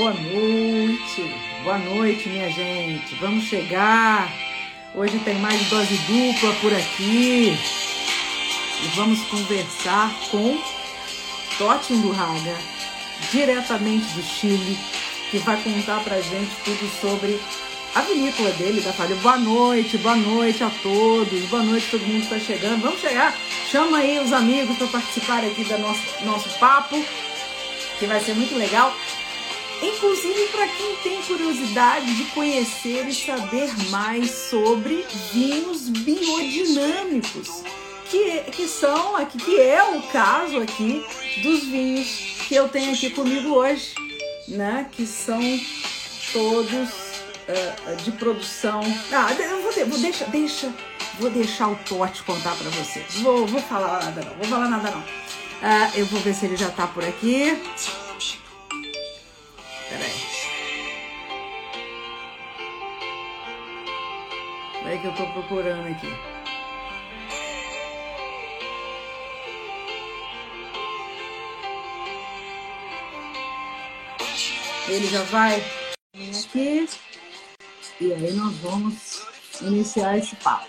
Boa noite, boa noite, minha gente. Vamos chegar. Hoje tem mais dose dupla por aqui. E vamos conversar com Totti Indurraga, diretamente do Chile, que vai contar pra gente tudo sobre a vinícola dele, da Falha. Boa noite, boa noite a todos, boa noite todo mundo que está chegando. Vamos chegar, chama aí os amigos para participar aqui do nosso, nosso papo, que vai ser muito legal. Inclusive para quem tem curiosidade de conhecer e saber mais sobre vinhos biodinâmicos, que, que são aqui, que é o caso aqui dos vinhos que eu tenho aqui comigo hoje, né? Que são todos uh, de produção. Ah, vou, vou deixa, deixa, vou deixar o Tote contar para vocês. Vou, vou falar nada não, vou falar nada não. Uh, eu vou ver se ele já tá por aqui. Peraí. É que eu tô procurando aqui. Ele já vai aqui. E aí nós vamos iniciar esse papo.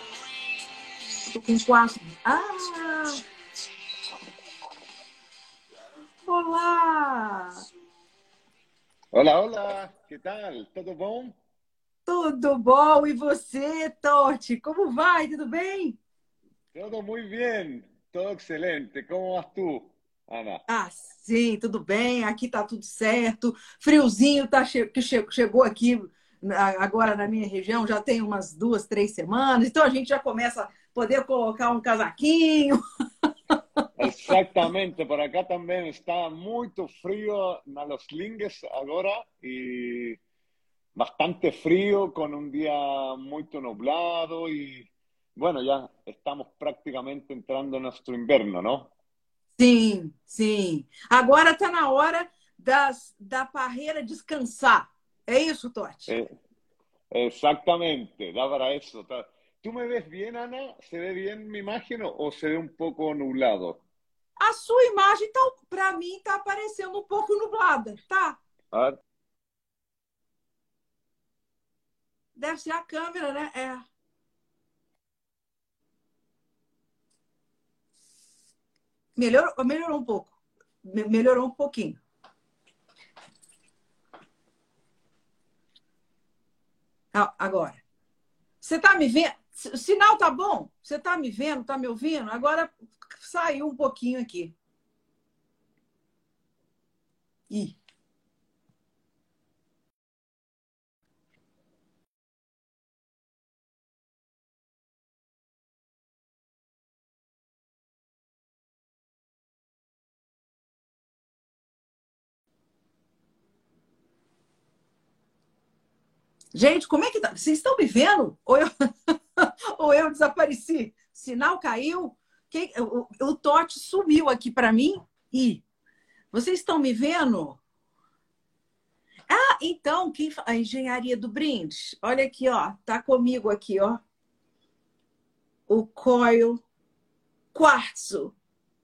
Estou com quatro. Ah! Olá! Olá, olá! Que tal? Tudo bom? Tudo bom! E você, Torte? Como vai? Tudo bem? Tudo muito bem, tudo excelente. Como vas tu, Ana? Ah, sim, tudo bem. Aqui tá tudo certo. Friozinho tá che que che chegou aqui agora na minha região já tem umas duas, três semanas. Então a gente já começa a poder colocar um casaquinho. Exactamente, por acá também está muito frio na Los Lingues agora e bastante frio com um dia muito nublado e bueno, já estamos praticamente entrando no nosso inverno, não? Sim, sim. Agora está na hora das, da parreira descansar. É isso, Totti? Eh, exactamente, da para eso. ¿Tú me ves bien, Ana? ¿Se ve bien mi imagen o se ve un poco nublado? A sua imagem, tá, para mim, está aparecendo um pouco nublada, tá? Ah. Deve ser a câmera, né? É. Melhorou, melhorou um pouco. Melhorou um pouquinho. Agora. Você está me vendo? O sinal tá bom? Você está me vendo? Está me ouvindo? Agora saiu um pouquinho aqui. Ih. Gente, como é que tá? Vocês estão me vendo? Ou eu, ou eu desapareci? Sinal caiu? Quem... O, o Tote sumiu aqui para mim e vocês estão me vendo? Ah, então, quem... a engenharia do brinde. Olha aqui, ó, tá comigo aqui, ó. O Coil Quartzo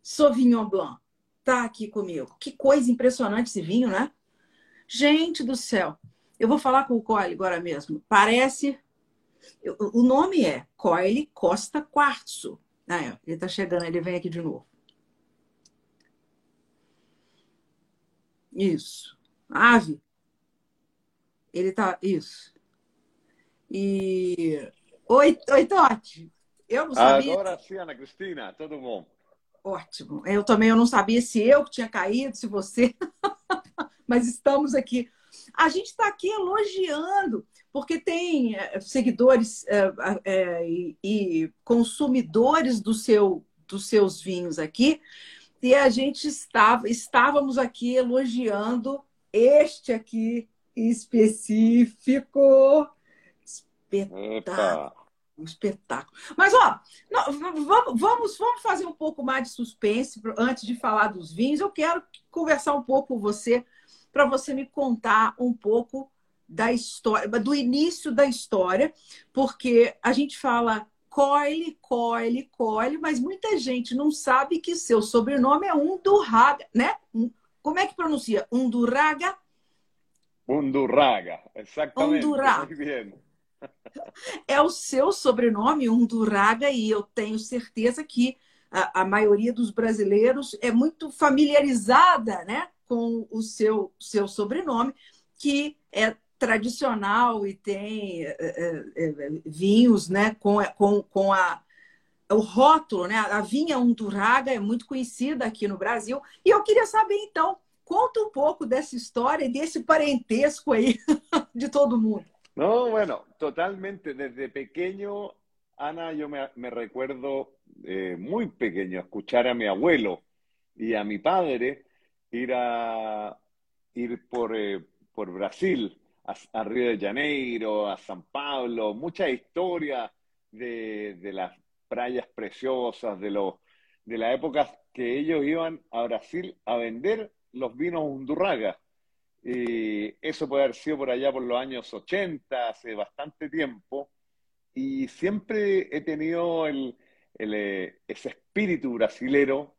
Sauvignon Blanc tá aqui comigo. Que coisa impressionante esse vinho, né? Gente do céu. Eu vou falar com o Coyle agora mesmo. Parece. O nome é Coyle Costa Quartzo. Ah, é. ele está chegando, ele vem aqui de novo. Isso. Ave. Ele tá. Isso. E. Oi, oi Totti. Eu não sabia. Agora sim, Ana Cristina, tudo bom? Ótimo. Eu também eu não sabia se eu que tinha caído, se você. Mas estamos aqui a gente está aqui elogiando, porque tem é, seguidores é, é, e, consumidores do seu, dos seus vinhos aqui, e a gente estava, estávamos aqui elogiando este aqui específico. Espetáculo. Um espetáculo. Mas, ó, vamos, vamos fazer um pouco mais de suspense antes de falar dos vinhos. Eu quero conversar um pouco com você para você me contar um pouco da história, do início da história, porque a gente fala Coyle, Coyle, Coyle, mas muita gente não sabe que seu sobrenome é Undurraga, né? Como é que pronuncia? Undurraga? Undurraga, exatamente. Undurraga. É o seu sobrenome, Undurraga, e eu tenho certeza que a, a, maioria dos brasileiros é muito familiarizada né, com o seu, seu sobrenome, que é tradicional e tem é, é, vinhos né, com, com, com a, o rótulo, né? A vinha Undurraga é muito conhecida aqui no Brasil. E eu queria saber, então, conta um pouco dessa história e desse parentesco aí de todo mundo. No, bueno, totalmente. Desde pequeño, Ana, yo me, recuerdo eh, muy pequeño escuchar a mi abuelo y a mi padre ir a ir por, eh, por Brasil, a, a, Río de Janeiro, a San Pablo, mucha historia de, de las playas preciosas, de, los, de que ellos iban a Brasil a vender los vinos Undurraga. Eso puede haber sido por allá por los años 80, hace bastante tiempo. Y siempre he tenido el, eh, ese espíritu brasilero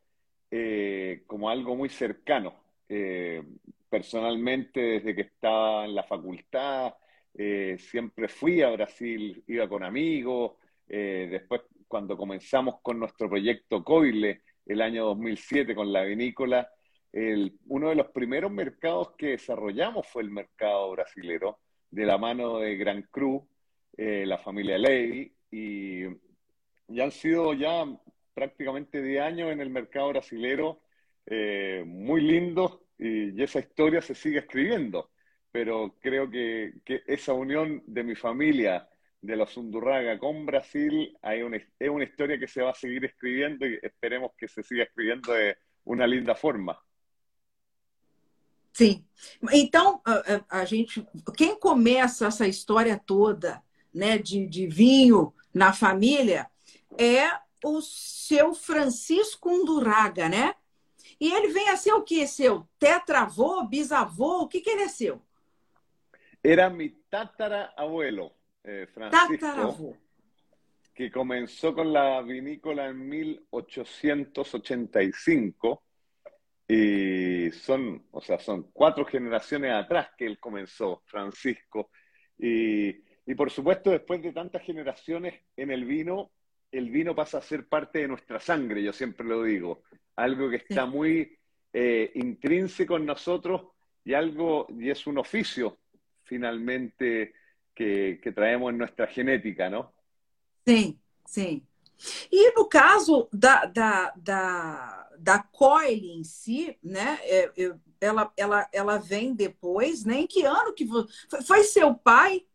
eh, como algo muy cercano. Eh, personalmente, desde que estaba en la facultad, siempre fui a Brasil, iba con amigos. después cuando comenzamos con nuestro proyecto Coile el año 2007 con la vinícola, uno de los primeros mercados que desarrollamos fue el mercado brasilero, de la mano de Gran Cru, eh, la familia Levy, y ya han sido ya prácticamente 10 años en el mercado brasilero, eh, muy lindo, y, esa historia se sigue escribiendo, pero creo que, que esa unión de mi familia, de los Undurraga con Brasil, hay una, es una historia que se va a seguir escribiendo y esperemos que se siga escribiendo de una linda forma. Sim. Então, a, gente, quem começa essa história toda, né, de, de vinho na família, é o seu Francisco Undurraga, né? E ele vem a ser o que, seu? Tetravô, bisavô, o que, que ele é seu? Era mi tatarabuelo. Eh, Francisco, que comenzó con la vinícola en 1885 y son, o sea, son cuatro generaciones atrás que él comenzó, Francisco. Y, y por supuesto, después de tantas generaciones en el vino, el vino pasa a ser parte de nuestra sangre, yo siempre lo digo, algo que está muy eh, intrínseco en nosotros y algo, y es un oficio finalmente que, que traemos en nuestra genética, ¿no? Sim, sim. E no caso da, da, da, da coile em si, né? É, ela, ela, ela vem depois, né? Em que ano que foi, foi seu pai?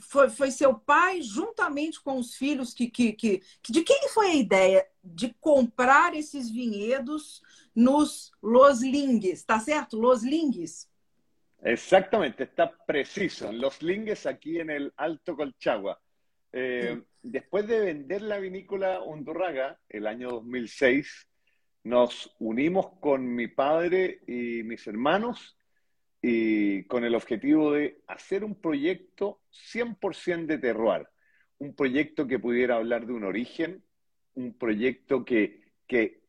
Foi, foi seu pai, juntamente com os filhos, que, que, que, de quem foi a ideia de comprar esses vinhedos nos Los Lingues, tá certo? Los Lingues. Exactamente, está preciso. Los lingues aquí en el Alto Colchagua. Eh, después de vender la vinícola Undurraga el año 2006, nos unimos con mi padre y mis hermanos y con el objetivo de hacer un proyecto 100% de terroir, un proyecto que pudiera hablar de un origen, un proyecto que, que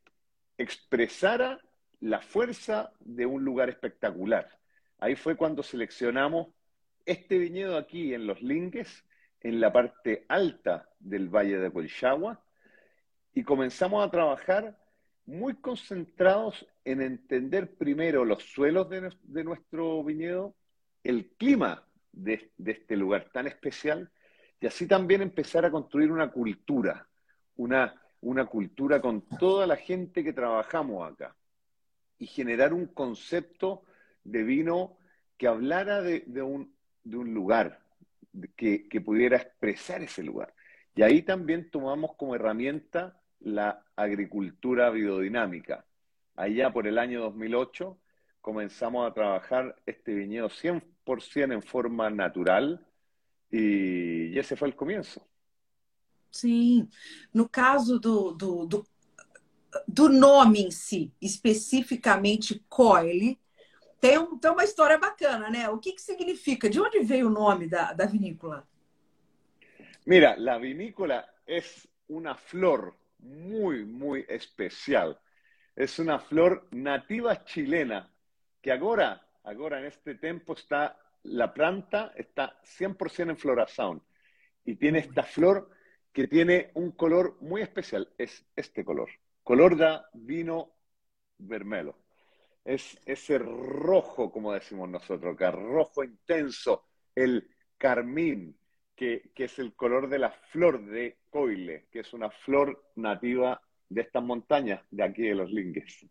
expresara la fuerza de un lugar espectacular. Ahí fue cuando seleccionamos este viñedo aquí en Los Lingues, en la parte alta del Valle de Colchagua, y comenzamos a trabajar muy concentrados en entender primero los suelos de, nuestro viñedo, el clima de, este lugar tan especial, y así también empezar a construir una cultura, una, una cultura con toda la gente que trabajamos acá, y generar un concepto de vino que hablara de, un, lugar, que, pudiera expresar ese lugar. Y ahí también tomamos como herramienta la agricultura biodinámica. Allá por el año 2008 comenzamos a trabajar este viñedo 100% en forma natural y, ese fue el comienzo. Sí, no caso do, do, do, do nome em si, especificamente coile, tem, um, tem uma história bacana, né? O que, que significa? De onde veio o nome da, da vinícola? Mira, la vinícola es una flor muy, muy especial. Es una flor nativa chilena que ahora, ahora en este tiempo está la planta está 100% en floración y tiene esta flor que tiene un color muy especial, es este color, color de vino vermelo. Es ese rojo, como decimos nosotros que rojo intenso, el carmín, que, que, es el color de la flor de coile, que es una flor nativa de estas montañas de aquí de los Lingues.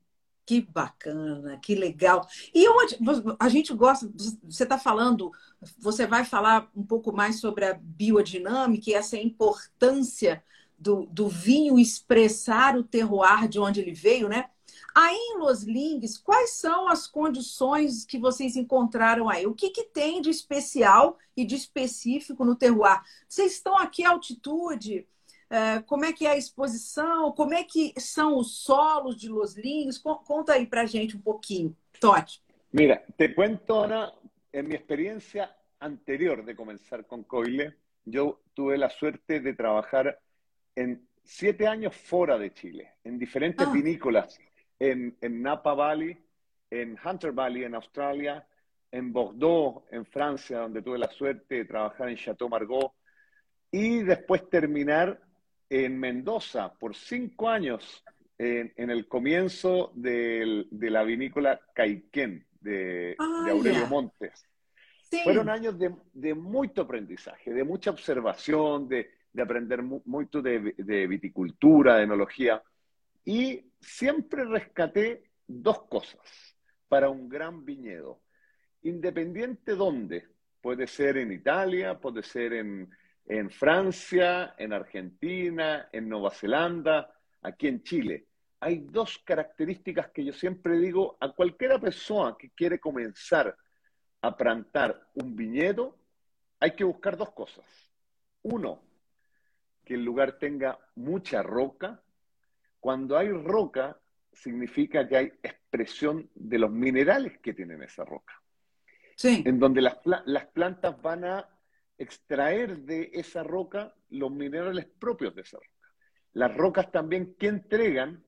Que bacana, que legal. E onde a gente gosta, você está falando, você vai falar um pouco mais sobre a biodinâmica e essa importância do, do vinho expressar o terroir de onde ele veio, né? Aí em Los Lings, quais são as condições que vocês encontraram aí? O que, que tem de especial e de específico no terroir? Vocês estão aqui à altitude? É, como é que é a exposição? Como é que são os solos de Los Linhos? Conta aí pra gente um pouquinho, Totti. Mira, te cuento, Ana, en mi experiencia anterior de comenzar con Coile, yo tuve la suerte de trabajar en siete años fuera de Chile, en diferentes ah. vinícolas, en, en Napa Valley, en Hunter Valley, en Australia, en Bordeaux, en Francia, donde tuve la suerte de trabajar en Chateau Margaux, y después terminar en Mendoza por cinco años, en, el comienzo de la vinícola Caiquén de, ah, Aurelio Montes. Fueron años de, mucho aprendizaje, de mucha observación, de, aprender mucho de, de, viticultura, de enología. Y siempre rescaté dos cosas para un gran viñedo. Independiente dónde, puede ser en Italia, puede ser en, en Francia, en Argentina, en Nueva Zelanda, aquí en Chile. Hay dos características que yo siempre digo a cualquiera persona que quiere comenzar a plantar un viñedo, hay que buscar dos cosas. Uno, que el lugar tenga mucha roca. Cuando hay roca, significa que hay expresión de los minerales que tienen esa roca. Sí. En donde las, las plantas van a extraer de esa roca los minerales propios de esa roca. Las rocas también que entregan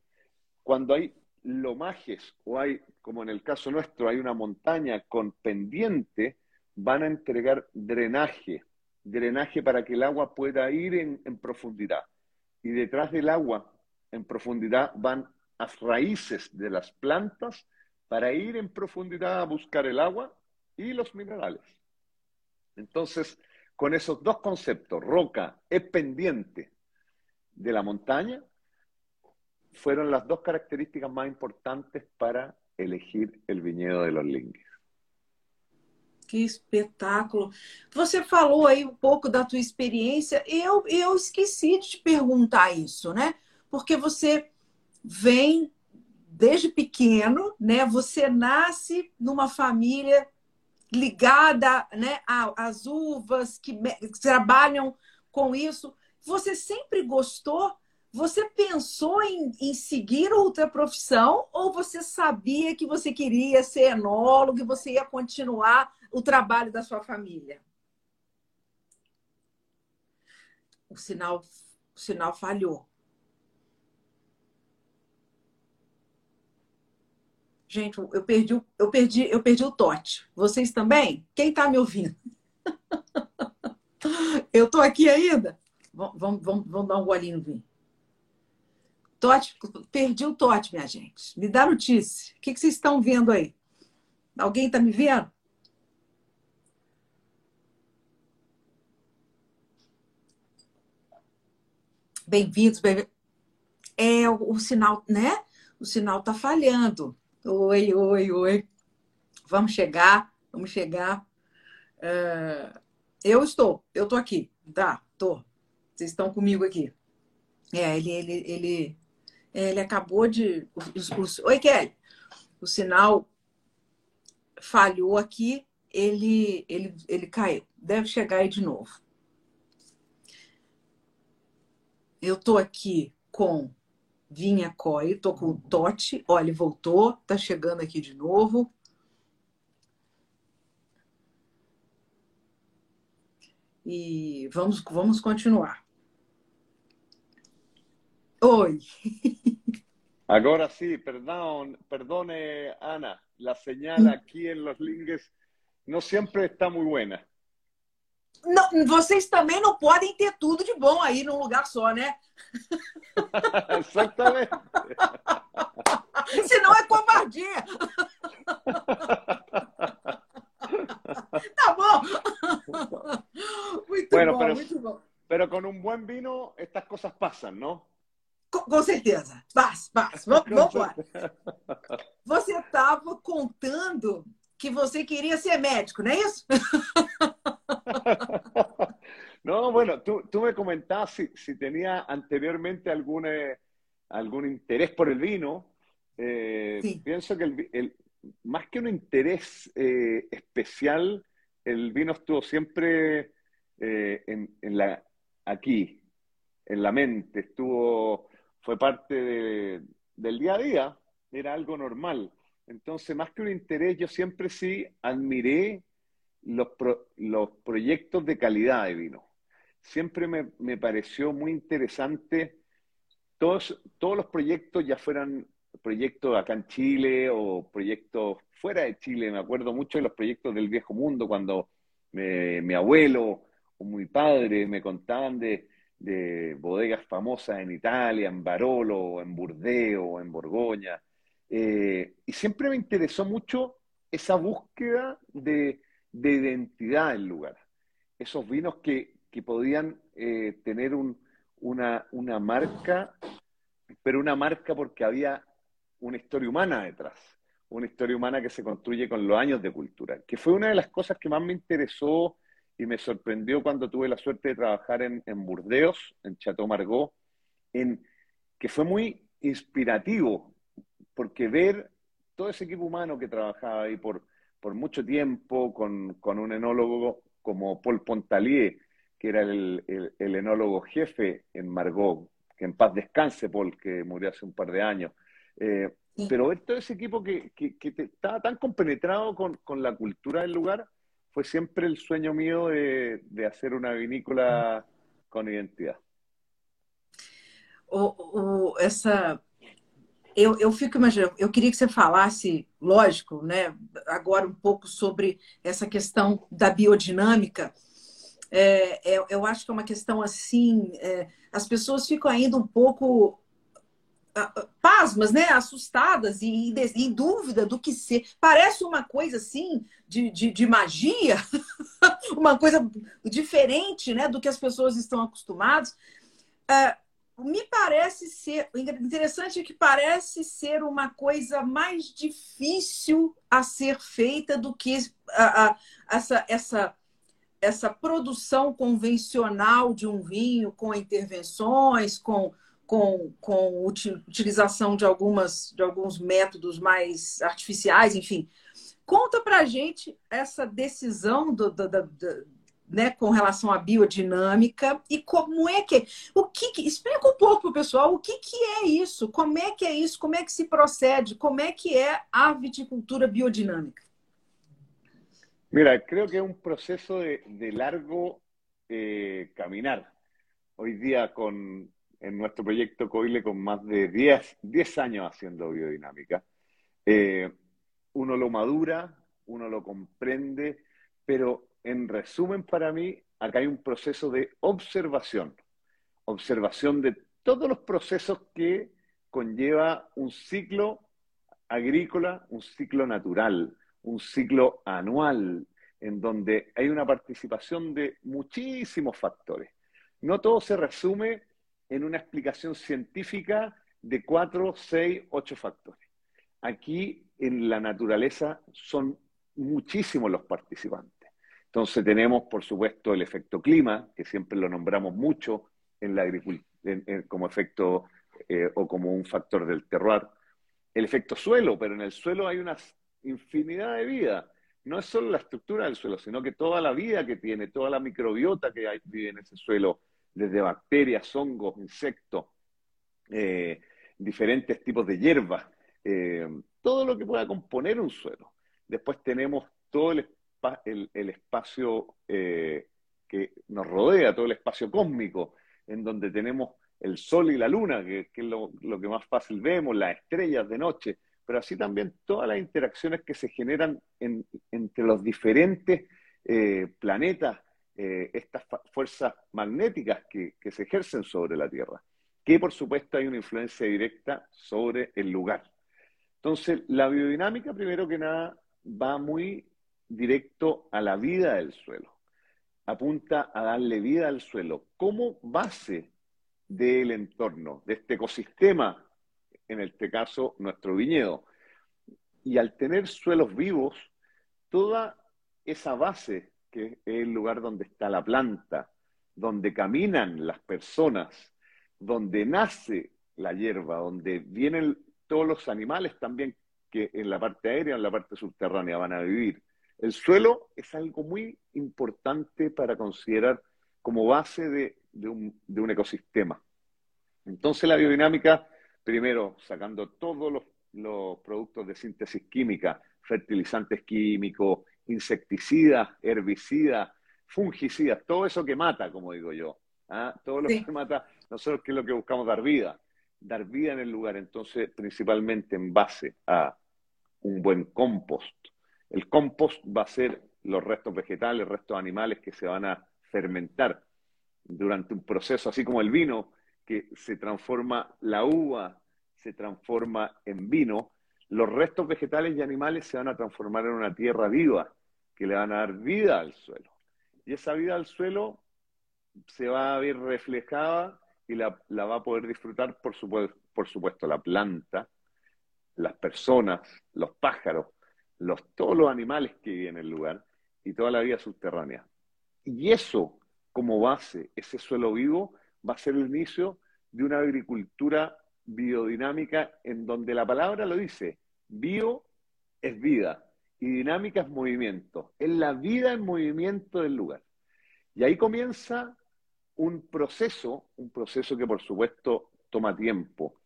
cuando hay lomajes o hay, como en el caso nuestro, hay una montaña con pendiente, van a entregar drenaje, drenaje para que el agua pueda ir en, en profundidad. Y detrás del agua, en profundidad, van las raíces de las plantas para ir en profundidad a buscar el agua y los minerales. Entonces, con esos dos conceptos, roca es pendiente de la montaña, fueron las dos características más importantes para elegir el viñedo de los Lingues. Que espetáculo! Você falou aí um pouco da tua experiência. Eu, eu esqueci de te perguntar isso, né? Porque você vem desde pequeno, né? Você nasce numa família ligada né, às uvas, que, trabalham com isso. Você sempre gostou? Você pensou em, em, seguir outra profissão ou você sabia que você queria ser enólogo e você ia continuar o trabalho da sua família? O sinal, o sinal falhou. Gente, eu perdi, eu perdi, eu perdi o Tote. Vocês também? Quem está me ouvindo? eu estou aqui ainda? Vamos, vamos, vamos dar um golinho no vinho. Tote, perdi o Tote, minha gente. Me dá notícia. O que, que vocês estão vendo aí? Alguém está me vendo? Bem-vindos, bem É o, o sinal, né? O sinal está falhando. Oi, oi, oi. Vamos chegar, vamos chegar. Uh, eu estou, eu estou aqui, tá? Tô. Vocês estão comigo aqui. É, ele, ele, ele, ele acabou de. Oi, Kelly. O sinal falhou aqui, ele, ele, ele caiu. Deve chegar aí de novo. Eu estou aqui com Vinha Coi, tô com o Totti. Olha, voltou, tá chegando aqui de novo. E vamos, vamos continuar. Oi. Agora sí, perdón, perdone Ana, la señal aquí en los links no siempre está muy buena. Não, vocês também não podem ter tudo de bom aí num lugar só, né? Exatamente. Senão é covardia. tá bom. Muito bueno, bom, pero, muito bom. Pero con un buen vino estas cosas pasan, ¿no? Com, com certeza. Passa, passa. Vamos, lá. Você estava contando que você queria ser médico, não é isso? No, bueno, tú, tú me comentabas si, si tenía anteriormente algún, eh, algún interés por el vino. Eh, Sí. Pienso que el, el- más que un interés eh, especial, el vino estuvo siempre eh, en, en la, aquí, en la mente, estuvo, fue parte de- del día a día, era algo normal. Entonces, más que un interés, yo siempre sí admiré los, pro- los proyectos de calidad de vino. Siempre me, me pareció muy interesante todos, todos los proyectos, ya fueran proyectos acá en Chile o proyectos fuera de Chile. Me acuerdo mucho de los proyectos del viejo mundo cuando mi abuelo o mi padre me contaban de, de bodegas famosas en Italia, en Barolo, en Burdeos, en Borgoña. Eh, y siempre me interesó mucho esa búsqueda de, de identidad del lugar. Esos vinos que, que podían eh, tener un- una, una marca, pero una marca porque había una historia humana detrás, una historia humana que se construye con los años de cultura, que fue una de las cosas que más me interesó y me sorprendió cuando tuve la suerte de trabajar en, en Burdeos, en Chateau Margaux, en, que fue muy inspirativo, porque ver todo ese equipo humano que trabajaba ahí por, por mucho tiempo, con, con un enólogo como Paul Pontalier, que era el, el- el enólogo jefe en Margot, que en paz descanse Paul, que murió hace un par de años. Eh, Sí. pero todo ese equipo que, que- que te- estaba tan compenetrado con, con la cultura del lugar, fue siempre el sueño mío de, de hacer una vinícola con identidad. O, o- essa. Eu, eu fico imaginando, eu queria que você falasse, lógico, né, agora um pouco sobre essa questão da biodinâmica. É, é- eu acho que é uma questão assim, é, as pessoas ficam ainda um pouco pasmas, né, assustadas e em, dúvida do que ser. Parece uma coisa assim de, de, de magia, uma coisa diferente, né, do que as pessoas estão acostumadas. Ah, me parece ser interessante é que parece ser uma coisa mais difícil a ser feita do que a- a- essa, essa, essa produção convencional de um vinho com intervenções, com, com, com uti- utilização de, algumas, de alguns métodos mais artificiais, enfim. Conta pra gente essa decisão do, do- da- né, com relação à biodinâmica e como é que o que, que- explica um pouco para o pessoal o que, que é isso, como é que é isso, como é que se procede, como é que é a viticultura biodinâmica. Mira, creo que es un proceso de, de largo eh, caminar. Hoy día con, en nuestro proyecto Coile con más de 10, 10 años haciendo biodinámica, eh, uno lo madura, uno lo comprende, pero en resumen para mí, acá hay un proceso de observación, observación de todos los procesos que conlleva un ciclo agrícola, un ciclo natural, un ciclo anual, en donde hay una participación de muchísimos factores. No todo se resume en una explicación científica de cuatro, seis, ocho factores. Aquí en la naturaleza son muchísimos los participantes. Entonces tenemos, por supuesto, el efecto clima, que siempre lo nombramos mucho en la agricultura como efecto eh, o como un factor del terroir. El efecto suelo, pero en el suelo hay una infinidad de vida. No es solo la estructura del suelo, sino que toda la vida que tiene, toda la microbiota que vive en ese suelo, desde bacterias, hongos, insectos, eh, diferentes tipos de hierbas, eh, todo lo que pueda componer un suelo. Después tenemos todo el, el, espacio eh, que nos rodea, todo el espacio cósmico, en donde tenemos el sol y la luna, que, que es lo, lo, que más fácil vemos, las estrellas de noche. pero así también todas las interacciones que se generan entre los diferentes eh, planetas, eh, estas fuerzas magnéticas que, que, se ejercen sobre la Tierra, que por supuesto hay una influencia directa sobre el lugar. Entonces, la biodinámica, primero que nada, va muy directo a la vida del suelo, apunta a darle vida al suelo como base del entorno, de este ecosistema en este caso nuestro viñedo. Y al tener suelos vivos, toda esa base, que es el lugar donde está la planta, donde caminan las personas, donde nace la hierba, donde vienen todos los animales también que en la parte aérea, en la parte subterránea van a vivir. El suelo es algo muy importante para considerar como base de, un, de un ecosistema. Entonces la biodinámica primero sacando todos los, productos de síntesis química, fertilizantes químicos, insecticidas, herbicidas, fungicidas, todo eso que mata, como digo yo. ¿ah? Todo lo que mata, nosotros que es lo que buscamos dar vida, dar vida en el lugar, entonces principalmente en base a un buen compost. El compost va a ser los restos vegetales, restos animales que se van a fermentar durante un proceso, así como el vino que se transforma la uva, se transforma en vino, los restos vegetales y animales se van a transformar en una tierra viva, que le van a dar vida al suelo. Y esa vida al suelo se va a ver reflejada y la, va a poder disfrutar, por por supuesto, la planta, las personas, los pájaros, los, todos los animales que viven en el lugar y toda la vida subterránea. Y eso, como base, ese suelo vivo, va a ser el inicio de una agricultura biodinámica en donde la palabra lo dice, bio es vida y dinámica es movimiento, es la vida en movimiento del lugar. Y ahí comienza un proceso, un proceso que por supuesto toma tiempo,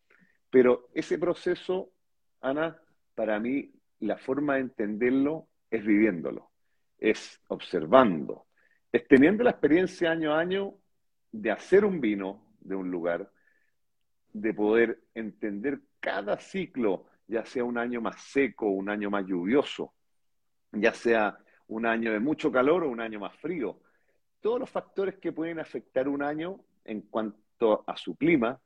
pero ese proceso, Ana, para mí la forma de entenderlo es viviéndolo, es observando, es teniendo la experiencia año a año de hacer un vino de un lugar, de poder entender cada ciclo, ya sea un año más seco, un año más lluvioso, ya sea un año de mucho calor o un año más frío. Todos los factores que pueden afectar un año en cuanto a su clima,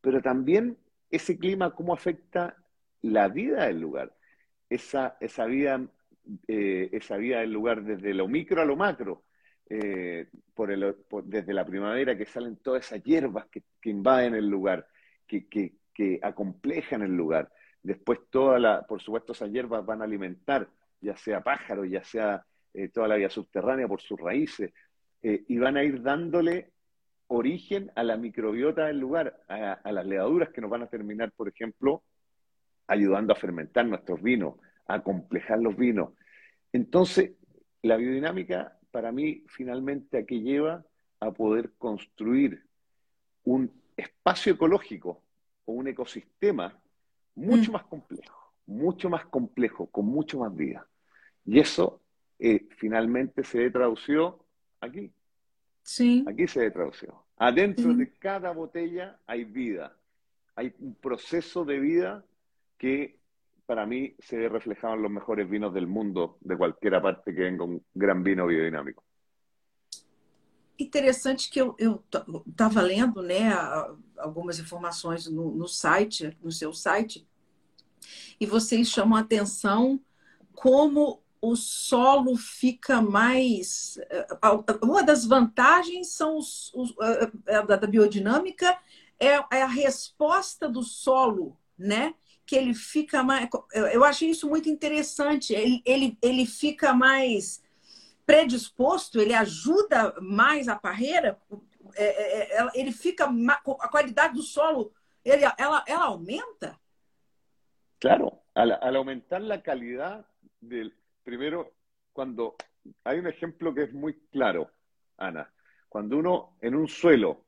pero también ese clima, cómo afecta la vida del lugar, esa, esa, vida, eh, esa vida del lugar desde lo micro a lo macro, eh, desde la primavera que salen todas esas hierbas que, invaden el lugar, que, que, que, acomplejan el lugar. Después, toda la, por supuesto, esas hierbas van a alimentar, ya sea pájaros, ya sea eh, toda la vida subterránea por sus raíces, y van a ir dándole origen a la microbiota del lugar, a, a, las levaduras que nos van a terminar, por ejemplo, ayudando a fermentar nuestros vinos, a complejar los vinos. Entonces, la biodinámica para mí finalmente a qué lleva a poder construir un espacio ecológico o un ecosistema mucho mm. más complejo, mucho más complejo, con mucho más vida. Y eso eh, finalmente se traducido aquí. Sí. Aquí se traducido. Adentro de cada botella hay vida. Hay un proceso de vida que para mí se ve reflejado en los mejores vinos del mundo, de cualquier parte que venga un gran vino biodinámico. Interessante que eu estava lendo né, algumas informações no, no site, no seu site, e vocês chamam a atenção como o solo fica mais. Uma das vantagens são os, os, da biodinâmica é, é, a resposta do solo, né? Que ele fica mais. Eu achei isso muito interessante. Ele, ele, ele fica mais predisposto, ele ajuda mais a parreira, é, é, é ele fica. A qualidade do solo, ele, ela, ela aumenta? Claro, al, al aumentar la calidad del. Primero, cuando. Hay un ejemplo que es muy claro, Ana. Cuando uno en un suelo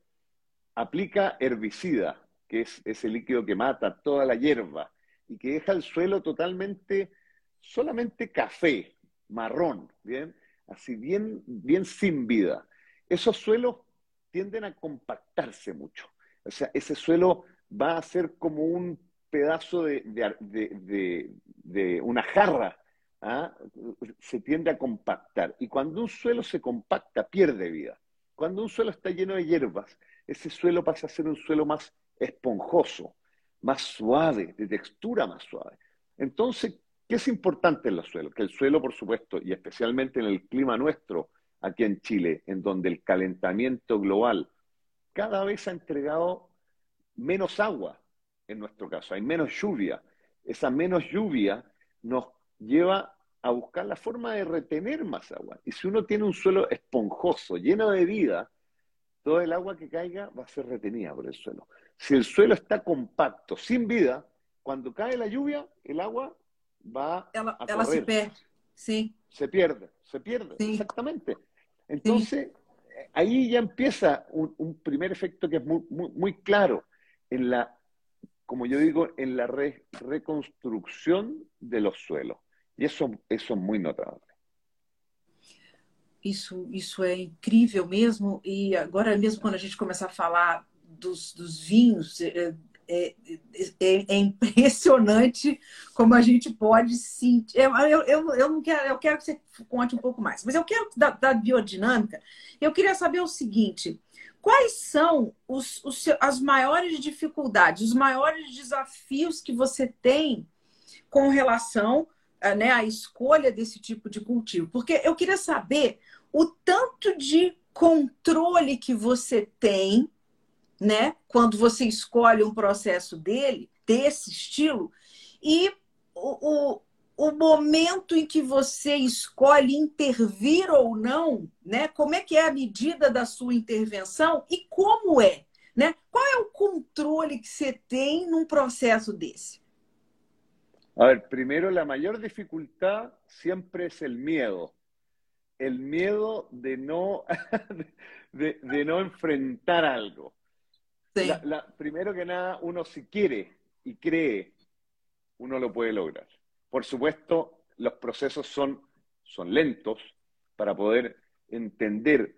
aplica herbicida, que es ese líquido que mata toda la hierba y que deja el suelo totalmente, solamente café, marrón, ¿bien? Así bien, bien sin vida. Esos suelos tienden a compactarse mucho. O sea, ese suelo va a ser como un pedazo de, de, una jarra ¿ah? se tiende a compactar. Y cuando un suelo se compacta, pierde vida. Cuando un suelo está lleno de hierbas, ese suelo pasa a ser un suelo más esponjoso, más suave, de textura más suave. Entonces, ¿qué es importante en los suelos? Que el suelo, por supuesto, y especialmente en el clima nuestro, aquí en Chile, en donde el calentamiento global cada vez ha entregado menos agua, en nuestro caso, hay menos lluvia. Esa menos lluvia nos lleva a buscar la forma de retener más agua. Y si uno tiene un suelo esponjoso, lleno de vida, todo el agua que caiga va a ser retenida por el suelo. Si el suelo está compacto, sin vida, cuando cae la lluvia, el agua va a correr. se pierde, sí. Se pierde, se pierde, exactamente. Entonces, ahí ya empieza un, primer efecto que es muy, muy, claro en la, como yo digo, en la reconstrucción de los suelos. Y eso, eso es muy notable. Isso, isso é incrível mesmo. E agora mesmo quando a gente começar a falar dos, dos vinhos, é, é, é, é, impressionante como a gente pode sentir. Eu, eu, eu, não quero, eu quero que você conte um pouco mais, mas eu quero da, da biodinâmica. Eu queria saber o seguinte: quais são os, os, as maiores dificuldades, os maiores desafios que você tem com relação né, à escolha desse tipo de cultivo? Porque eu queria saber o tanto de controle que você tem, né, quando você escolhe um processo dele, desse estilo, e o, o, o momento em que você escolhe intervir ou não, né? Como é que é a medida da sua intervenção e como é, né? Qual é o controle que você tem num processo desse? A ver, primeiro, a maior dificuldade sempre é o medo. el miedo de no, de, no enfrentar algo. Primero que nada, uno si quiere y cree, uno lo puede lograr. Por supuesto, los procesos son, son lentos para poder entender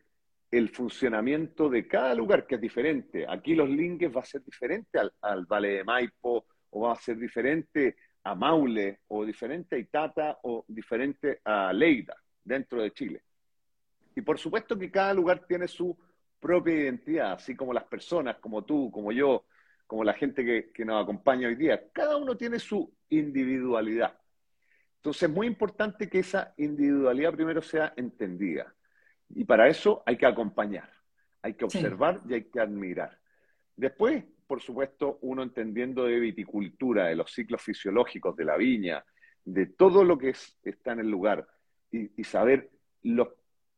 el funcionamiento de cada lugar que es diferente. Aquí los links va a ser diferente al, al Valle de Maipo, o va a ser diferente a Maule, o diferente a Itata, o diferente a Leida dentro de Chile. Y por supuesto que cada lugar tiene su propia identidad, así como las personas, como tú, como yo, como la gente que, nos acompaña hoy día. Cada uno tiene su individualidad. Entonces es muy importante que esa individualidad primero sea entendida. Y para eso hay que acompañar, hay que observar y hay que admirar. Después, por supuesto, uno entendiendo de viticultura, de los ciclos fisiológicos de la viña, de todo lo que está en el lugar, y, saber los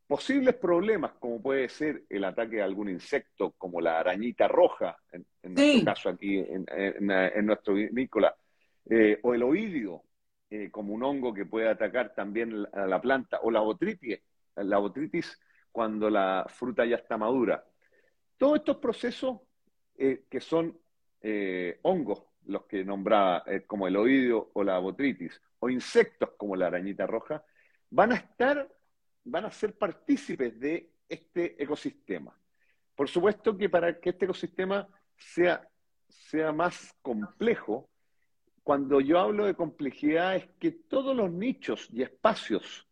posibles problemas, como puede ser el ataque de algún insecto, como la arañita roja, en, nuestro caso aquí, en, nuestro vinícola, eh, o el oidio, eh, como un hongo que puede atacar también a la planta, o la botritis, la botritis cuando la fruta ya está madura. Todos estos procesos eh, que son hongos, los que nombraba como el oidio o la botritis, o insectos como la arañita roja, van a estar, van a ser partícipes de este ecosistema. Por supuesto que para que este ecosistema sea, sea más complejo, cuando yo hablo de complejidad es que todos los nichos y espacios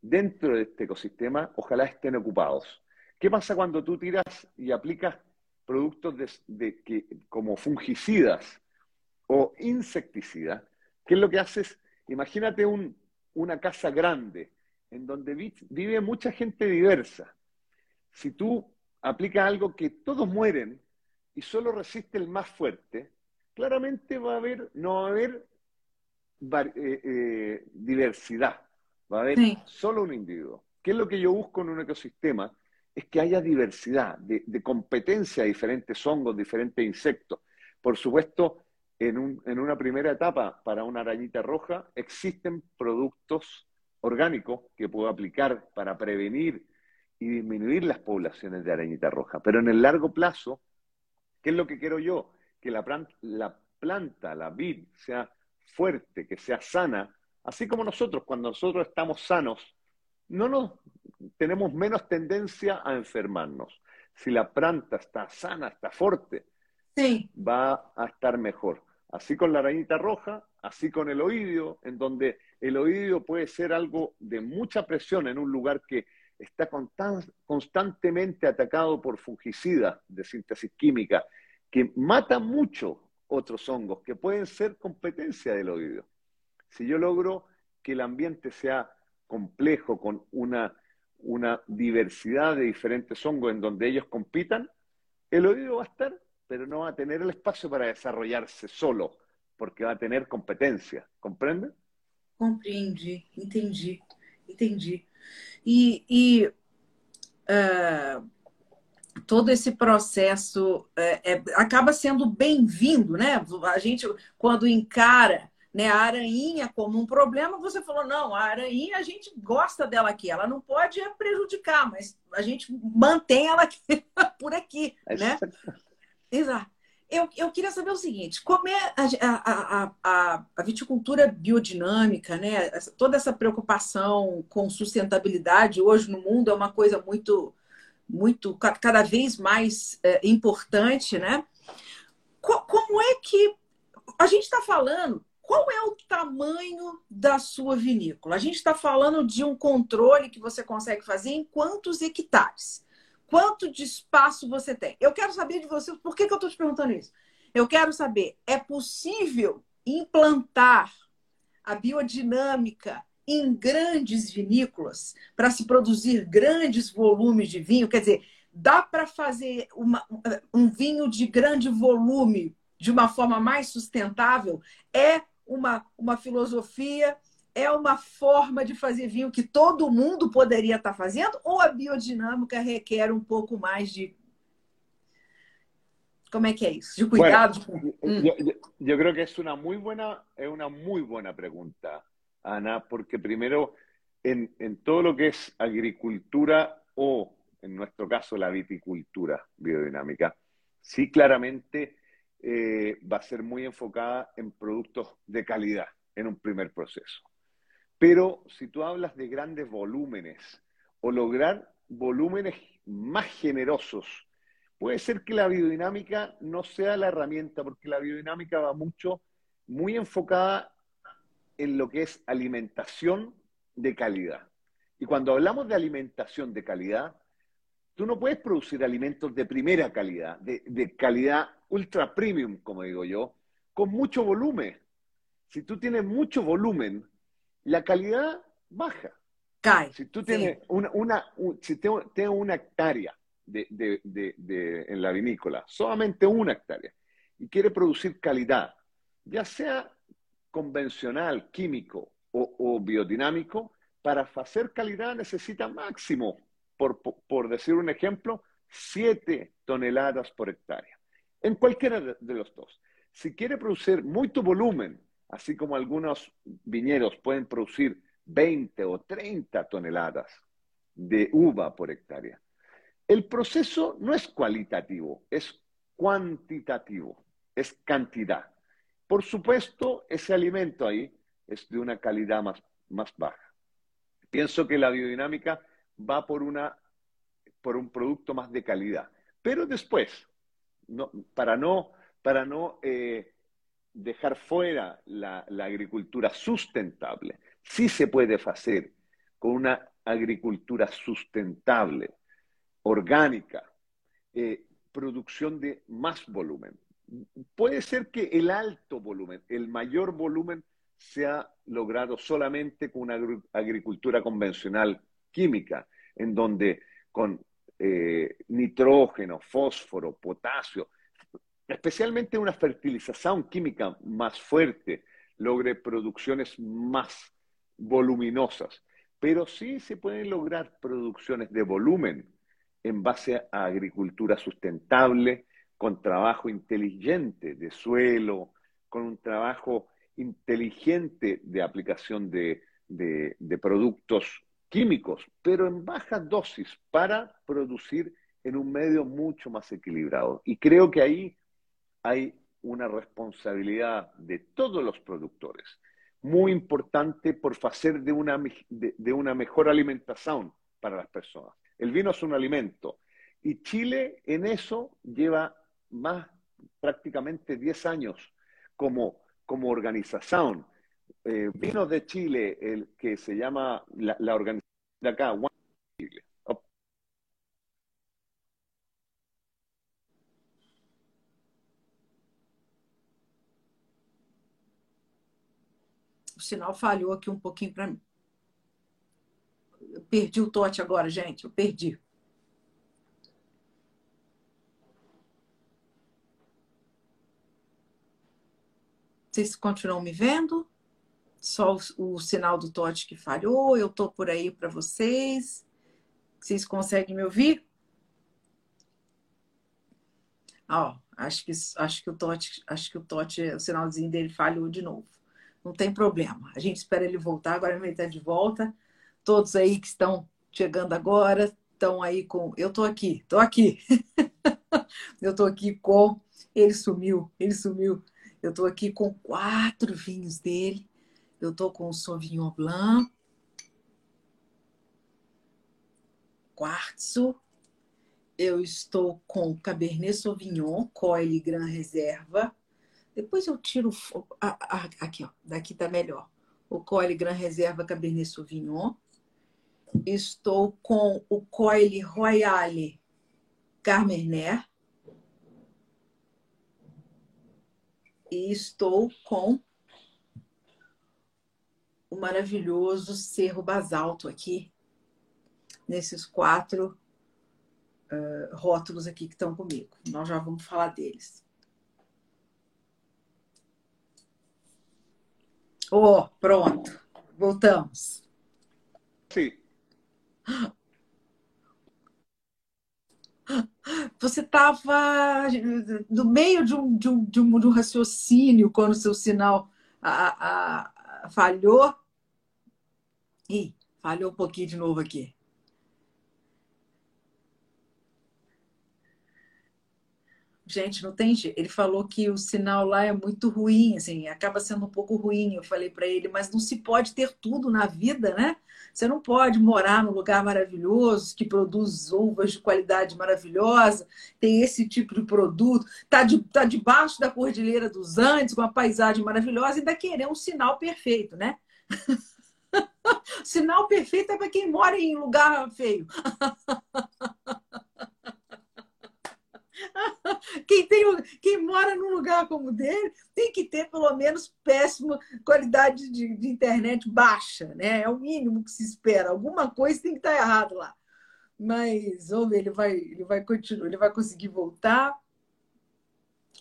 dentro de este ecosistema ojalá estén ocupados. ¿Qué pasa cuando tú tiras y aplicas productos de, que, como fungicidas o insecticidas? ¿Qué es lo que haces? Imagínate un, una casa grande en donde vive mucha gente diversa. Si tú aplicas algo que todos mueren y solo resiste el más fuerte, claramente va a haber, no va a haber eh, eh, diversidad, va a haber solo un individuo. ¿Qué es lo que yo busco en un ecosistema? Es que haya diversidad de, de competencia de diferentes hongos, diferentes insectos. Por supuesto, en, una primera etapa para una arañita roja existen productos orgánicos que puedo aplicar para prevenir y disminuir las poblaciones de arañita roja. Pero en el largo plazo, ¿qué es lo que quiero yo? Que la planta, la, planta, la vid, sea fuerte, que sea sana, así como nosotros, cuando nosotros estamos sanos, no nos tenemos menos tendencia a enfermarnos. Si la planta está sana, está fuerte, va a estar mejor. Así con la arañita roja, así con el oído, en donde el oído puede ser algo de mucha presión en un lugar que está constantemente atacado por fungicidas de síntesis química, que matan mucho otros hongos, que pueden ser competencia del oído. Si yo logro que el ambiente sea complejo, con una, una diversidad de diferentes hongos en donde ellos compitan, el oído va a estar, pero no va a tener el espacio para desarrollarse solo, porque va a tener competencia. ¿Comprende? Compreendi, entendi, entendi. E, e uh, todo esse processo é, é, acaba sendo bem-vindo, né? A gente, quando encara né, a arainha como um problema, você falou, não, a arainha a gente gosta dela aqui, ela não pode prejudicar, mas a gente mantém ela aqui, por aqui, é né? Exato. Eu, eu queria saber o seguinte: como é a, a, a, a viticultura biodinâmica, né? toda essa preocupação com sustentabilidade hoje no mundo é uma coisa muito, muito cada vez mais é, importante, né? como é que a gente está falando? Qual é o tamanho da sua vinícola? A gente está falando de um controle que você consegue fazer em quantos hectares? Quanto de espaço você tem? Eu quero saber de você, por que, que eu estou te perguntando isso? Eu quero saber, é possível implantar a biodinâmica em grandes vinícolas para se produzir grandes volumes de vinho? Quer dizer, dá para fazer uma, um vinho de grande volume de uma forma mais sustentável? É uma, uma filosofia é uma forma de fazer vinho que todo mundo poderia estar fazendo ou a biodinâmica requer um pouco mais de ¿Cómo es que es? De cuidado. Bueno, yo, yo, yo, creo que es una muy buena, es una muy buena pregunta, Ana, porque primero en, en, todo lo que es agricultura o, en nuestro caso, la viticultura biodinámica, sí claramente eh, va a ser muy enfocada en productos de calidad en un primer proceso. Pero si tú hablas de grandes volúmenes o lograr volúmenes más generosos, puede ser que la biodinámica no sea la herramienta, porque la biodinámica va mucho, muy enfocada en lo que es alimentación de calidad. Y cuando hablamos de alimentación de calidad, tú no puedes producir alimentos de primera calidad, de, de calidad ultra premium, como digo yo, con mucho volumen. Si tú tienes mucho volumen, la calidad baja. Cae. Si tú tienes una, una si tengo, tengo, una hectárea de, de, de, en la vinícola, solamente una hectárea, y quiere producir calidad, ya sea convencional, químico o, o biodinámico, para hacer calidad necesita máximo, por, por, por decir un ejemplo, 7 toneladas por hectárea. En cualquiera de los dos. Si quiere producir mucho volumen así como algunos viñedos pueden producir 20 o 30 toneladas de uva por hectárea. El proceso no es cualitativo, es cuantitativo, es cantidad. Por supuesto, ese alimento ahí es de una calidad más, más baja. Pienso que la biodinámica va por, una, por un producto más de calidad. Pero después, para no, para no eh, dejar fuera la, agricultura sustentable. Sí se puede hacer con una agricultura sustentable, orgánica, eh, producción de más volumen. Puede ser que el alto volumen, el mayor volumen, se logrado solamente con una agricultura convencional química, en donde con eh, nitrógeno, fósforo, potasio, especialmente una fertilización química más fuerte, logre producciones más voluminosas. Pero sí se pueden lograr producciones de volumen en base a agricultura sustentable, con trabajo inteligente de suelo, con un trabajo inteligente de aplicación de, de, productos químicos, pero en baja dosis para producir en un medio mucho más equilibrado. Y creo que ahí hay una responsabilidad de todos los productores muy importante por hacer de una, de, de una mejor alimentación para las personas. El vino es un alimento y Chile en eso lleva más prácticamente 10 años como, como organización. Eh, vinos de Chile, el que se llama la, la organización de acá. Sinal falhou aqui um pouquinho para mim. Eu perdi o tote agora, gente. Eu perdi. Vocês continuam me vendo? Só o, o sinal do Tote que falhou. Eu tô por aí para vocês. Vocês conseguem me ouvir? Ó, acho que acho que o Tote, acho que o Tote, o sinalzinho dele falhou de novo. Não tem problema. A gente espera ele voltar. Agora ele está de volta. Todos aí que estão chegando agora estão aí com. Eu tô aqui, tô aqui. eu tô aqui com. Ele sumiu, ele sumiu. Eu estou aqui com quatro vinhos dele. Eu estou com o Sauvignon Blanc, Quartzo. Eu estou com Cabernet Sauvignon, Coile Gran Reserva. Depois eu tiro. aqui, ó. Daqui tá melhor. O Coile Gran Reserva Cabernet Sauvignon. Estou com o Coile Royale Carmener. e estou com o maravilhoso Cerro Basalto aqui, nesses quatro uh, rótulos aqui que estão comigo. Nós já vamos falar deles. Oh, pronto. Voltamos. Sim. Você estava no meio de um, de, um, de, um, de um raciocínio quando o seu sinal a, a, a, falhou. Ih, falhou um pouquinho de novo aqui. Gente, não tem jeito. Ele falou que o sinal lá é muito ruim, assim, acaba sendo um pouco ruim. Eu falei para ele, mas não se pode ter tudo na vida, né? Você não pode morar num lugar maravilhoso que produz uvas de qualidade maravilhosa, tem esse tipo de produto, tá, de, tá debaixo da cordilheira dos Andes, com uma paisagem maravilhosa, e ainda querer um sinal perfeito, né? sinal perfeito é para quem mora em lugar feio. Quem, tem, quem mora num lugar como o dele tem que ter pelo menos péssima qualidade de, de, internet baixa, né? É o mínimo que se espera. Alguma coisa tem que estar errado lá. Mas vamos ver, ele vai, ele vai continuar, ele vai conseguir voltar.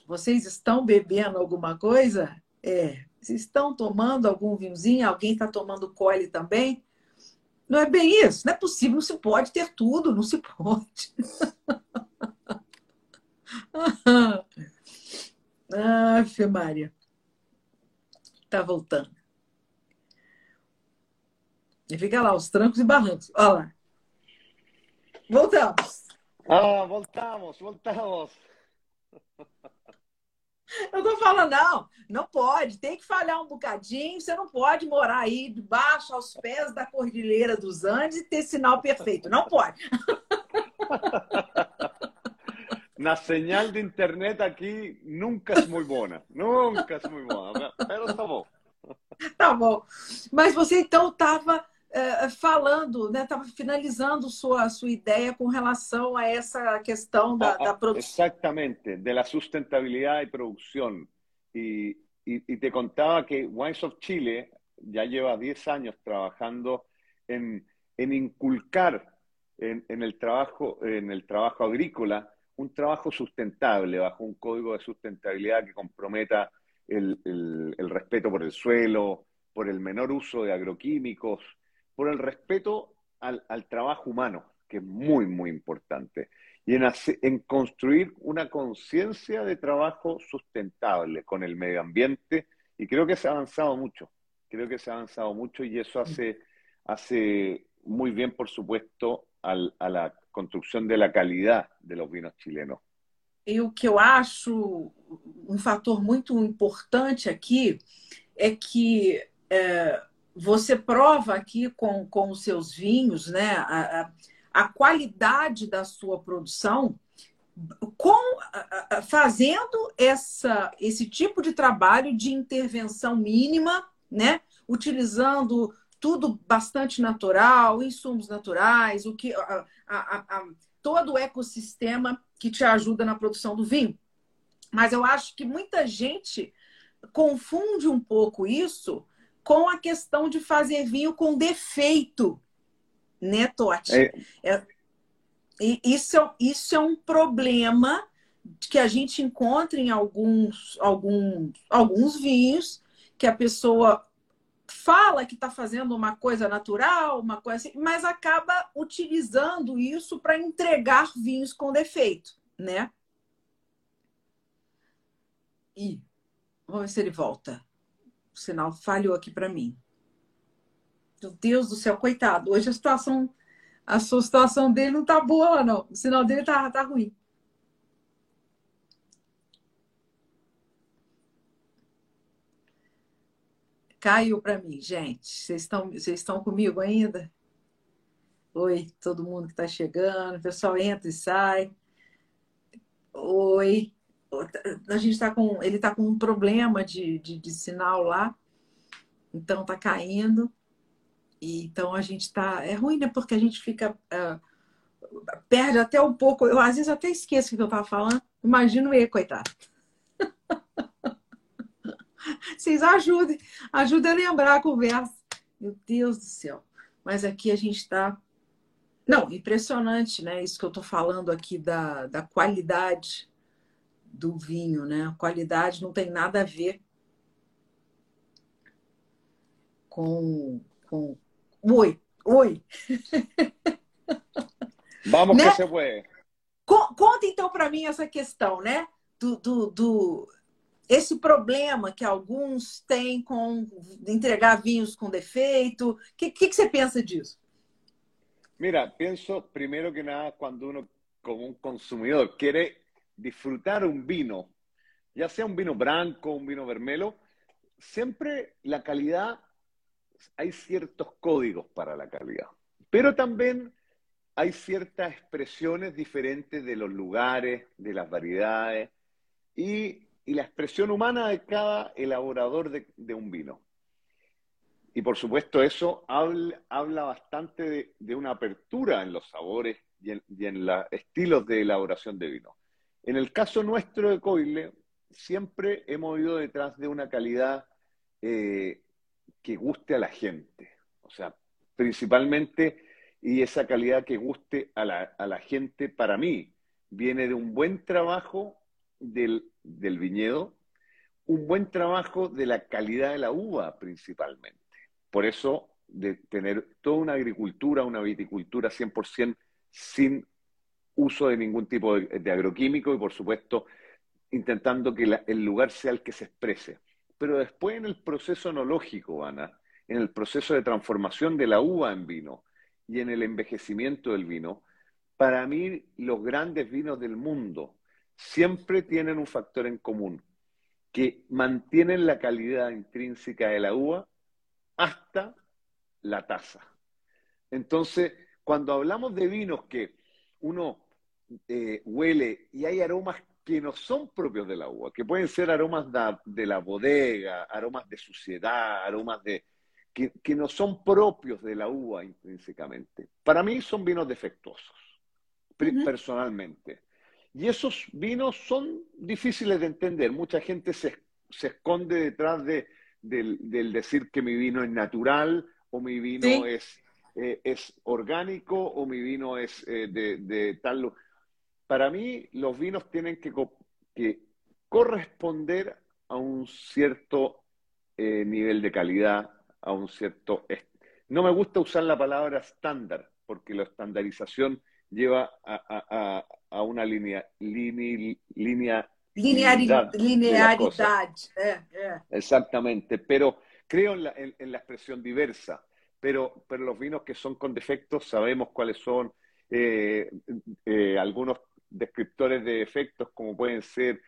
Vocês estão bebendo alguma coisa? É. Vocês estão tomando algum vinhozinho? Alguém está tomando cole também? Não é bem isso, não é possível, não se pode ter tudo, não se pode. Aff, Maria. Tá voltando. E fica lá, os trancos e barrancos. Olha lá. Voltamos. Ah, voltamos, voltamos. Eu tô falando, não, não pode, tem que falhar um bocadinho, você não pode morar aí debaixo, aos pés da Cordilheira dos Andes e ter sinal perfeito. Não pode. la señal de internet aquí nunca es muy buena. Nunca es muy buena. Pero tá bom. Tá bom. Mas você então estava é, falando, né? Estava finalizando sua, sua ideia com relação a essa questão da, da produção. Exactamente, de la sustentabilidad y producción. Y, y, y, te contaba que Wines of Chile ya lleva 10 años trabajando en, en inculcar en, en, el trabajo, en el trabajo agrícola un trabajo sustentable, bajo un código de sustentabilidad que comprometa el, respeto por el suelo, por el menor uso de agroquímicos, por el respeto al, trabajo humano, que es muy, muy importante, y en, en construir una conciencia de trabajo sustentable con el medio ambiente, y creo que se ha avanzado mucho, creo que se ha avanzado mucho y eso hace, hace muy bien, por supuesto, a la construção da qualidade dos vinhos chilenos. E o que eu acho um fator muito importante aqui é que é, você prova aqui com, com os seus vinhos né, a, a, a qualidade da sua produção com, fazendo essa, esse tipo de trabalho de intervenção mínima, né? utilizando tudo bastante natural, insumos naturais, o que a, a, a, todo o ecossistema que te ajuda na produção do vinho. Mas eu acho que muita gente confunde um pouco isso com a questão de fazer vinho com defeito, né, Totti? É. É, e isso, é, isso é um problema que a gente encontra em alguns, alguns, alguns vinhos que a pessoa fala que está fazendo uma coisa natural, uma coisa assim, mas acaba utilizando isso para entregar vinhos com defeito, né? E vamos ver se ele volta. O sinal falhou aqui para mim. Meu Deus do céu, coitado. Hoje a situação, a sua situação dele não tá boa, não. O sinal dele tá, tá ruim. Caiu para mim, gente. Vocês estão, vocês estão comigo ainda? Oi, todo mundo que está chegando. O pessoal entra e sai. Oi. A gente está com. Ele está com um problema de, de, de, sinal lá. Então está caindo. E, então a gente está. É ruim, né? Porque a gente fica. Uh, perde até um pouco. Eu às vezes até esqueço o que eu estava falando. Imagino ele, coitado. Vocês ajudem, ajudem a lembrar a conversa. Meu Deus do céu. Mas aqui a gente está. Não, impressionante, né? Isso que eu estou falando aqui da, da qualidade do vinho, né? A qualidade não tem nada a ver com. com... Oi, oi. Vamos né? que se puede. Conta então para mim essa questão, né? Do, do, do, esse problema que alguns têm com entregar vinhos com defeito. O que, que, que, você pensa disso? Mira, penso, primero que nada, cuando uno como un consumidor quiere disfrutar un vino, ya sea un vino blanco, un vino vermelo, siempre la calidad, hay ciertos códigos para la calidad, pero también hay ciertas expresiones diferentes de los lugares, de las variedades, y y la expresión humana de cada elaborador de, un vino. Y por supuesto eso habla, bastante de, una apertura en los sabores y en, los estilos de elaboración de vino. En el caso nuestro de Coile, siempre hemos ido detrás de una calidad eh, que guste a la gente. O sea, principalmente, y esa calidad que guste a la gente, para mí, viene de un buen trabajo del, viñedo, un buen trabajo de la calidad de la uva principalmente. Por eso, de tener toda una agricultura, una viticultura 100% sin uso de ningún tipo de, agroquímico y, por supuesto, intentando que el lugar sea el que se exprese. Pero después en el proceso enológico, Ana, en el proceso de transformación de la uva en vino y en el envejecimiento del vino, para mí los grandes vinos del mundo, siempre tienen un factor en común, que mantienen la calidad intrínseca de la uva hasta la taza. Entonces, cuando hablamos de vinos que uno eh, huele y hay aromas que no son propios de la uva, que pueden ser aromas de, la bodega, aromas de suciedad, aromas de que, no son propios de la uva intrínsecamente. Para mí son vinos defectuosos, personalmente. Y esos vinos son difíciles de entender. Mucha gente se, esconde detrás de, del, decir que mi vino es natural o mi vino es, eh, es orgánico o mi vino es eh, de, tal. Para mí, los vinos tienen que, que corresponder a un cierto eh, nivel de calidad, a un cierto... No me gusta usar la palabra estándar, porque la estandarización lleva a, a una línea, línea, línea linearidad. Eh, eh. Exactamente, pero creo en la, en, la, expresión diversa, pero, pero los vinos que son con defectos sabemos cuáles son. Eh, algunos descriptores de efectos, como pueden ser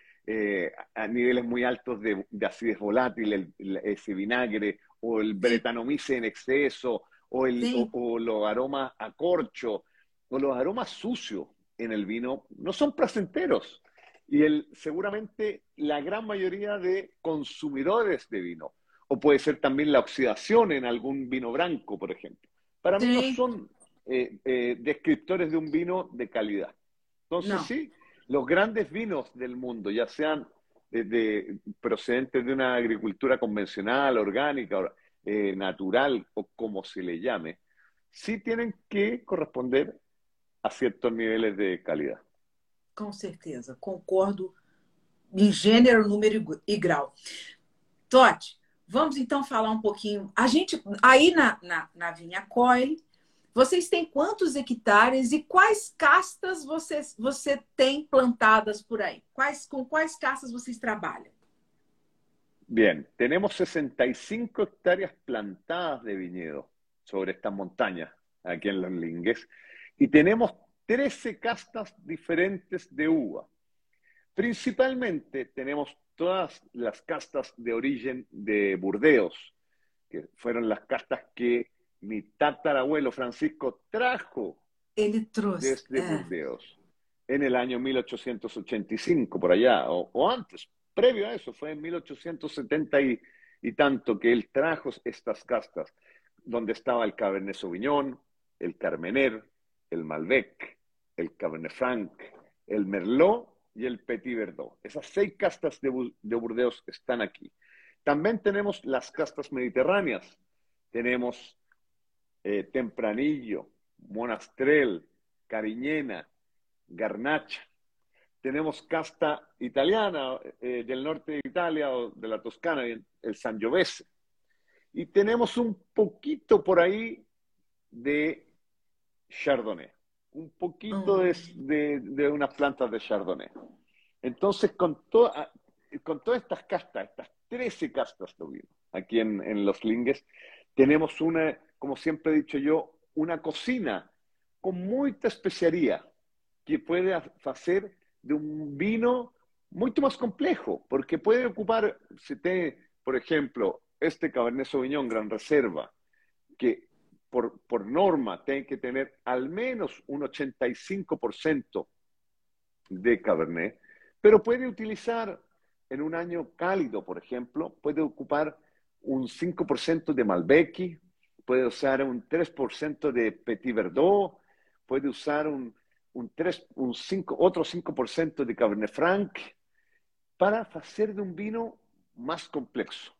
a niveles muy altos de, acidez volátil, ese vinagre, o el bretanomice en exceso, o, el, o los aromas a corcho, o los aromas sucios en el vino no son placenteros. Y el, seguramente la gran mayoría de consumidores de vino, o puede ser también la oxidación en algún vino blanco, por ejemplo, para mí no son eh, eh, descriptores de un vino de calidad. Entonces, sí, los grandes vinos del mundo, ya sean de, procedentes de una agricultura convencional, orgánica, eh, natural o como se le llame, sí tienen que corresponder a ciertos niveles de calidad. Com certeza, concordo em gênero, número e grau. Totti, vamos então falar um pouquinho. A gente, aí na, na, na Vinha Coil, vocês têm quantos hectares e quais castas você, você tem plantadas por aí? Quais, com quais castas vocês trabalham? Bien, tenemos 65 hectáreas plantadas de viñedo sobre esta montaña, aquí en los Lingues, y tenemos 13 castas diferentes de uva. Principalmente tenemos todas las castas de origen de Burdeos, que fueron las castas que mi tatarabuelo Francisco trajo desde Burdeos en el año 1885, por allá, o, antes, previo a eso, fue en 1870 y, y, tanto que él trajo estas castas, donde estaba el Cabernet Sauvignon, el Carmener, el Malbec, el Cabernet Franc, el Merlot y el Petit Verdot. Esas seis castas de, de Burdeos están aquí. También tenemos las castas mediterráneas. Tenemos eh, Tempranillo, Monastrell, Cariñena, Garnacha. Tenemos casta italiana eh, del norte de Italia o de la Toscana, el Sangiovese. Y tenemos un poquito por ahí de Chardonnay, un poquito de, de, unas plantas de Chardonnay. Entonces, con, con todas estas castas, estas 13 castas de aquí en, en Los Lingues, tenemos una, como siempre he dicho yo, una cocina con mucha especiaría que puede hacer de un vino mucho más complejo, porque puede ocupar, si te, por ejemplo, este Cabernet Sauvignon Gran Reserva, que por, por norma tiene que tener al menos un 85% de Cabernet, pero puede utilizar en un año cálido, por ejemplo, puede ocupar un 5% de Malbec, puede usar un 3% de Petit Verdot, puede usar un, un, 3, un 5, otro 5% de Cabernet Franc para hacer de un vino más complejo.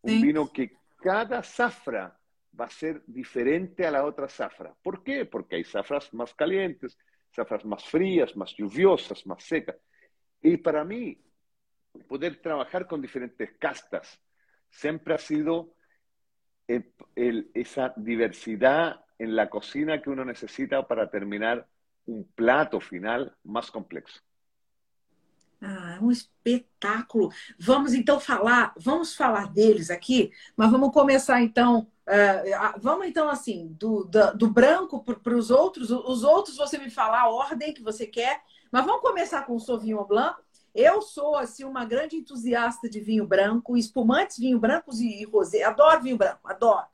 Un vino que cada zafra va a ser diferente a la otra zafra. ¿Por qué? Porque hay zafras más calientes, zafras más frías, más lluviosas, más secas. Y para mí, poder trabajar con diferentes castas siempre ha sido esa diversidad en la cocina que uno necesita para terminar um prato final mais complexo. Ah, um espetáculo. Vamos então falar, vamos falar deles aqui, mas vamos começar então, uh, vamos então assim, do, do, do branco para os outros, os outros você me falar a ordem que você quer, mas vamos começar com o Sauvignon Blanc. Eu sou assim uma grande entusiasta de vinho branco, espumantes, vinho brancos e, e rosé. Adoro vinho branco, adoro.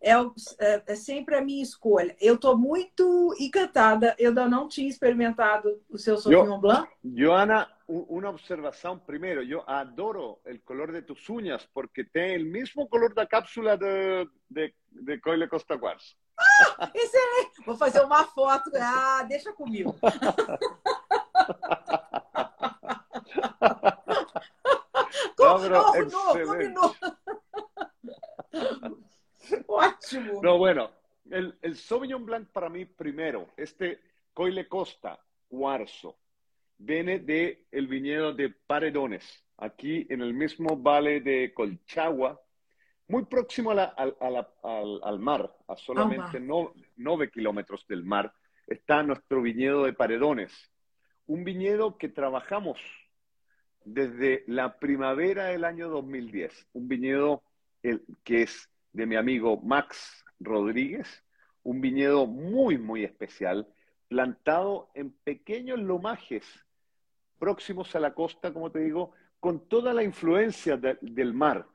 É, é, é, sempre a minha escolha. Eu estou muito encantada. Eu ainda não tinha experimentado o seu Sauvignon Blanc. Joana, uma observação primeiro. Eu adoro o color de tus uñas porque tem o mesmo color da cápsula de, de, de Coile Costa Quartz. Ah, excelente! Vou fazer uma foto. Ah, deixa comigo. combinou, combinou. Ótimo. No, bueno, el, el Sauvignon Blanc para mí primero, este Coile Costa, cuarzo, viene de el viñedo de Paredones, aquí en el mismo valle de Colchagua, muy próximo a la, al, al, mar, a solamente nueve kilómetros del mar, está nuestro viñedo de Paredones, un viñedo que trabajamos desde la primavera del año 2010, un viñedo el, que es de mi amigo Max Rodríguez, un viñedo muy, muy especial, plantado en pequeños lomajes próximos a la costa, como te digo, con toda la influencia del mar.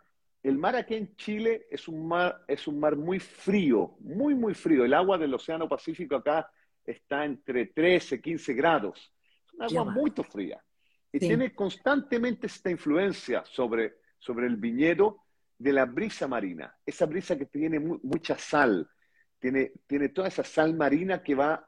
El mar aquí en Chile es un mar, es un mar muy frío, muy, muy frío. El agua del Océano Pacífico acá está entre 13 15 grados. Es un agua muy fría. Y tiene constantemente esta influencia sobre, sobre el viñedo de la brisa marina. Esa brisa que tiene mucha sal, tiene, tiene toda esa sal marina que va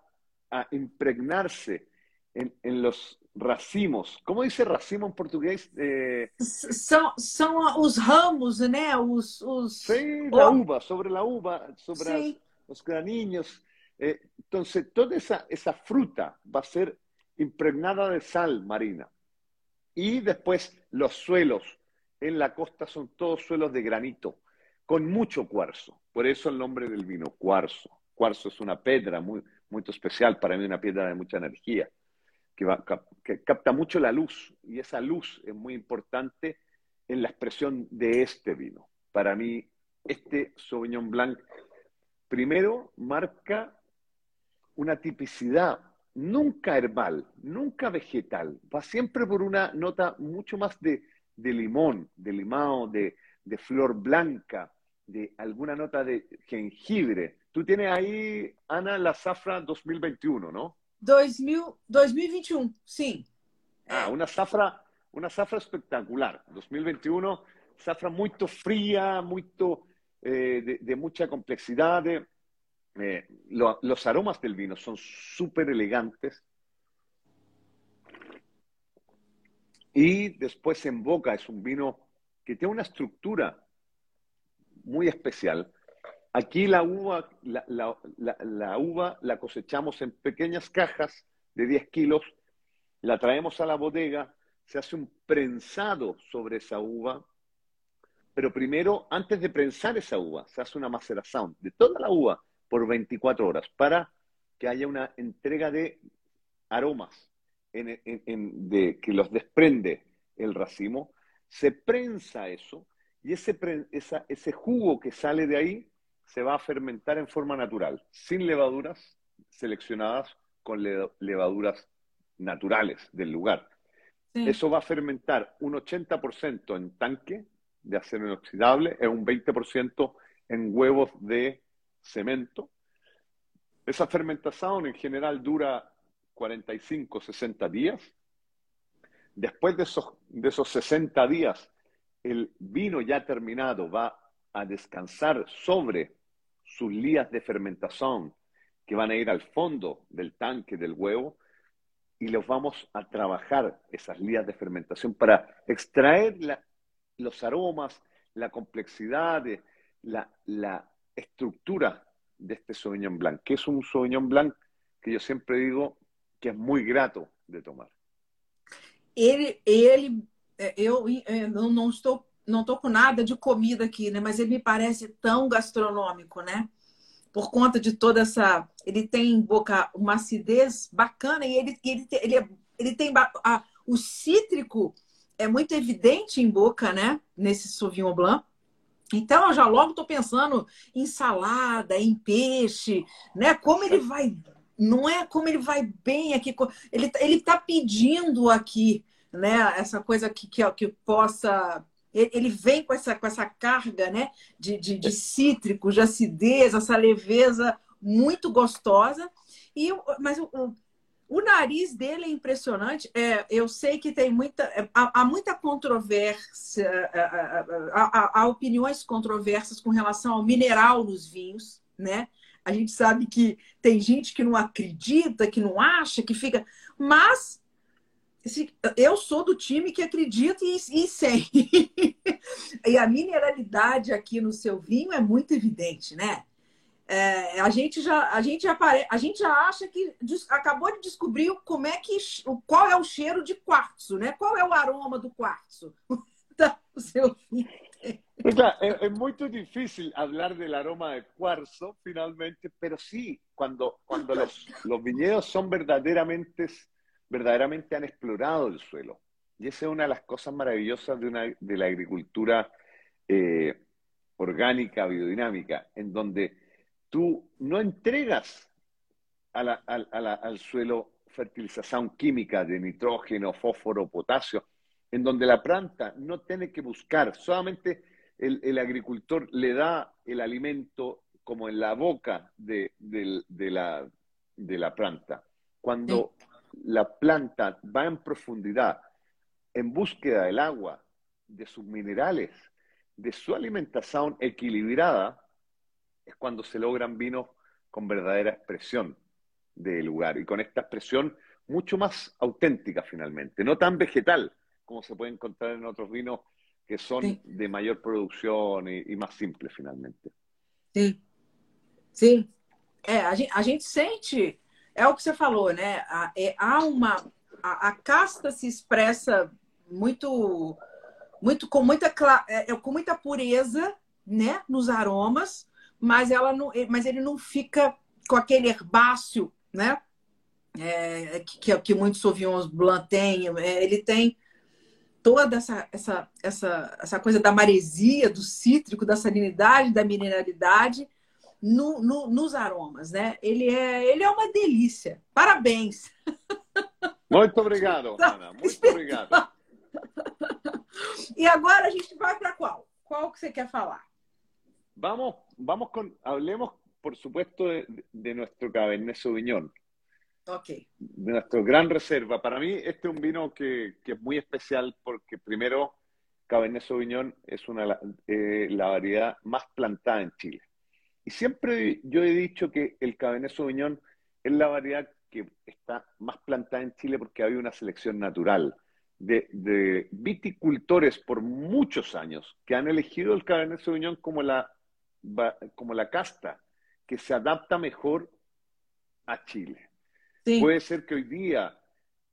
a impregnarse en, en los racimos. Como dice racimo em português? É... São, são os ramos, né? Os, os... Sim, da uva, sobre a uva, sobre as, os graninhos. Eh, entonces, toda esa, esa fruta va a ser impregnada de sal marina. Y después los suelos en la costa son todos suelos de granito, con mucho cuarzo. Por eso el nombre del vino, cuarzo. Cuarzo es una piedra muy, muy especial, para mí una piedra de mucha energía que, capta mucho la luz y esa luz es muy importante en la expresión de este vino. Para mí, este Sauvignon Blanc, primero, marca una tipicidad nunca herbal, nunca vegetal, va siempre por una nota mucho más de, limón, de limao, de, de, flor blanca, de alguna nota de jengibre. Tú tienes ahí, Ana, la Zafra 2021, ¿no? 2021, sí. Ah, una zafra, una zafra espectacular. 2021, zafra muy fría, muy eh, de, mucha complejidad. Eh, los aromas del vino son súper elegantes. Y después en boca es un vino que tiene una estructura muy especial Aquí la uva la, uva la cosechamos en pequeñas cajas de 10 kilos, la traemos a la bodega, se hace un prensado sobre esa uva, pero primero, antes de prensar esa uva, se hace una maceración de toda la uva por 24 horas para que haya una entrega de aromas de, que los desprende el racimo. Se prensa eso y ese, ese jugo que sale de ahí se va a fermentar en forma natural, sin levaduras seleccionadas con levaduras naturales del lugar. Eso va a fermentar un 80% en tanque de acero inoxidable y un 20% en huevos de cemento. Esa fermentación en general dura 45, 60 días. Después de esos, de esos 60 días, el vino ya terminado va a descansar sobre sus lías de fermentación que van a ir al fondo del tanque del huevo y los vamos a trabajar esas lías de fermentación para extraer los aromas, la complejidad, la, la, estructura de este Sauvignon Blanc, que es un Sauvignon Blanc que yo siempre digo que es muy grato de tomar. Ele, ele eu, eu não estou não tô com nada de comida aqui, né? Mas ele me parece tão gastronômico, né? Por conta de toda essa. Ele tem em boca uma acidez bacana e ele, ele, ele, é, ele tem. A, o cítrico é muito evidente em boca, né? Nesse Sauvignon Blanc. Então, eu já logo estou pensando em salada, em peixe, né? Como ele vai. Não é como ele vai bem aqui. Ele, ele está pedindo aqui, né? Essa coisa que, que possa ele vem com essa, com essa carga né, de, de, de cítricos, de acidez, essa leveza muito gostosa. E, mas o, o nariz dele é impressionante. É, eu sei que tem muita. É, há, há muita controvérsia, é, é, há, há, há, opiniões controversas com relação ao mineral nos vinhos, né? A gente sabe que tem gente que não acredita, que não acha, que fica. Mas eu sou do time que acredita e, e sem. e a mineralidade aqui no seu vinho é muito evidente, né? É, a gente já a gente já a gente já acha que acabou de descobrir como é que qual é o cheiro de quartzo, né? Qual é o aroma do quartzo? o seu vinho. É, é, muito difícil falar do aroma de quartzo, finalmente, mas sim, quando quando os, os vinhedos são verdadeiramente verdaderamente han explorado el suelo. Y esa es una de las cosas maravillosas de, una, de la agricultura eh, orgánica, biodinámica, en donde tú no entregas al suelo fertilización química de nitrógeno, fósforo, potasio, en donde la planta no tiene que buscar, solamente el, agricultor le da el alimento como en la boca de, la, de la planta. Cuando la planta va en profundidad en búsqueda del agua, de sus minerales, de su alimentación equilibrada, es cuando se logran vinos con verdadera expresión del lugar y con esta expresión mucho más auténtica finalmente, no tan vegetal como se puede encontrar en otros vinos que son de mayor produção e, e, mais simples finalmente. Sim, sim. É, a gente, a gente sente, é o que você falou, né? A, é, há uma. A, a, casta se expressa muito, muito com muita, é, é, com muita pureza, né? Nos aromas, mas ela não, mas ele não fica com aquele herbáceo, né? É, que, que, muitos Sauvignons Blanc têm. É, ele tem toda essa, essa, essa, essa coisa da maresia, do cítrico, da salinidade, da mineralidade no, no, nos aromas, né? Ele é, ele é uma delícia. Parabéns! Muito obrigado, Ana. Muito obrigado. E agora a gente vai para qual? Qual que você quer falar? Vamos, vamos con, hablemos, por supuesto, de, de nuestro Cabernet Sauvignon. Okay. De nuestro gran reserva. Para mí, este es un vino que, que es muy especial porque, primero, Cabernet Sauvignon es una, eh, la variedad más plantada en Chile. Y siempre yo he dicho que el Cabernet Sauvignon es la variedad que está más plantada en Chile porque había una selección natural de, de, viticultores por muchos años que han elegido el Cabernet Sauvignon como la, como la casta que se adapta mejor a Chile. Puede ser que hoy día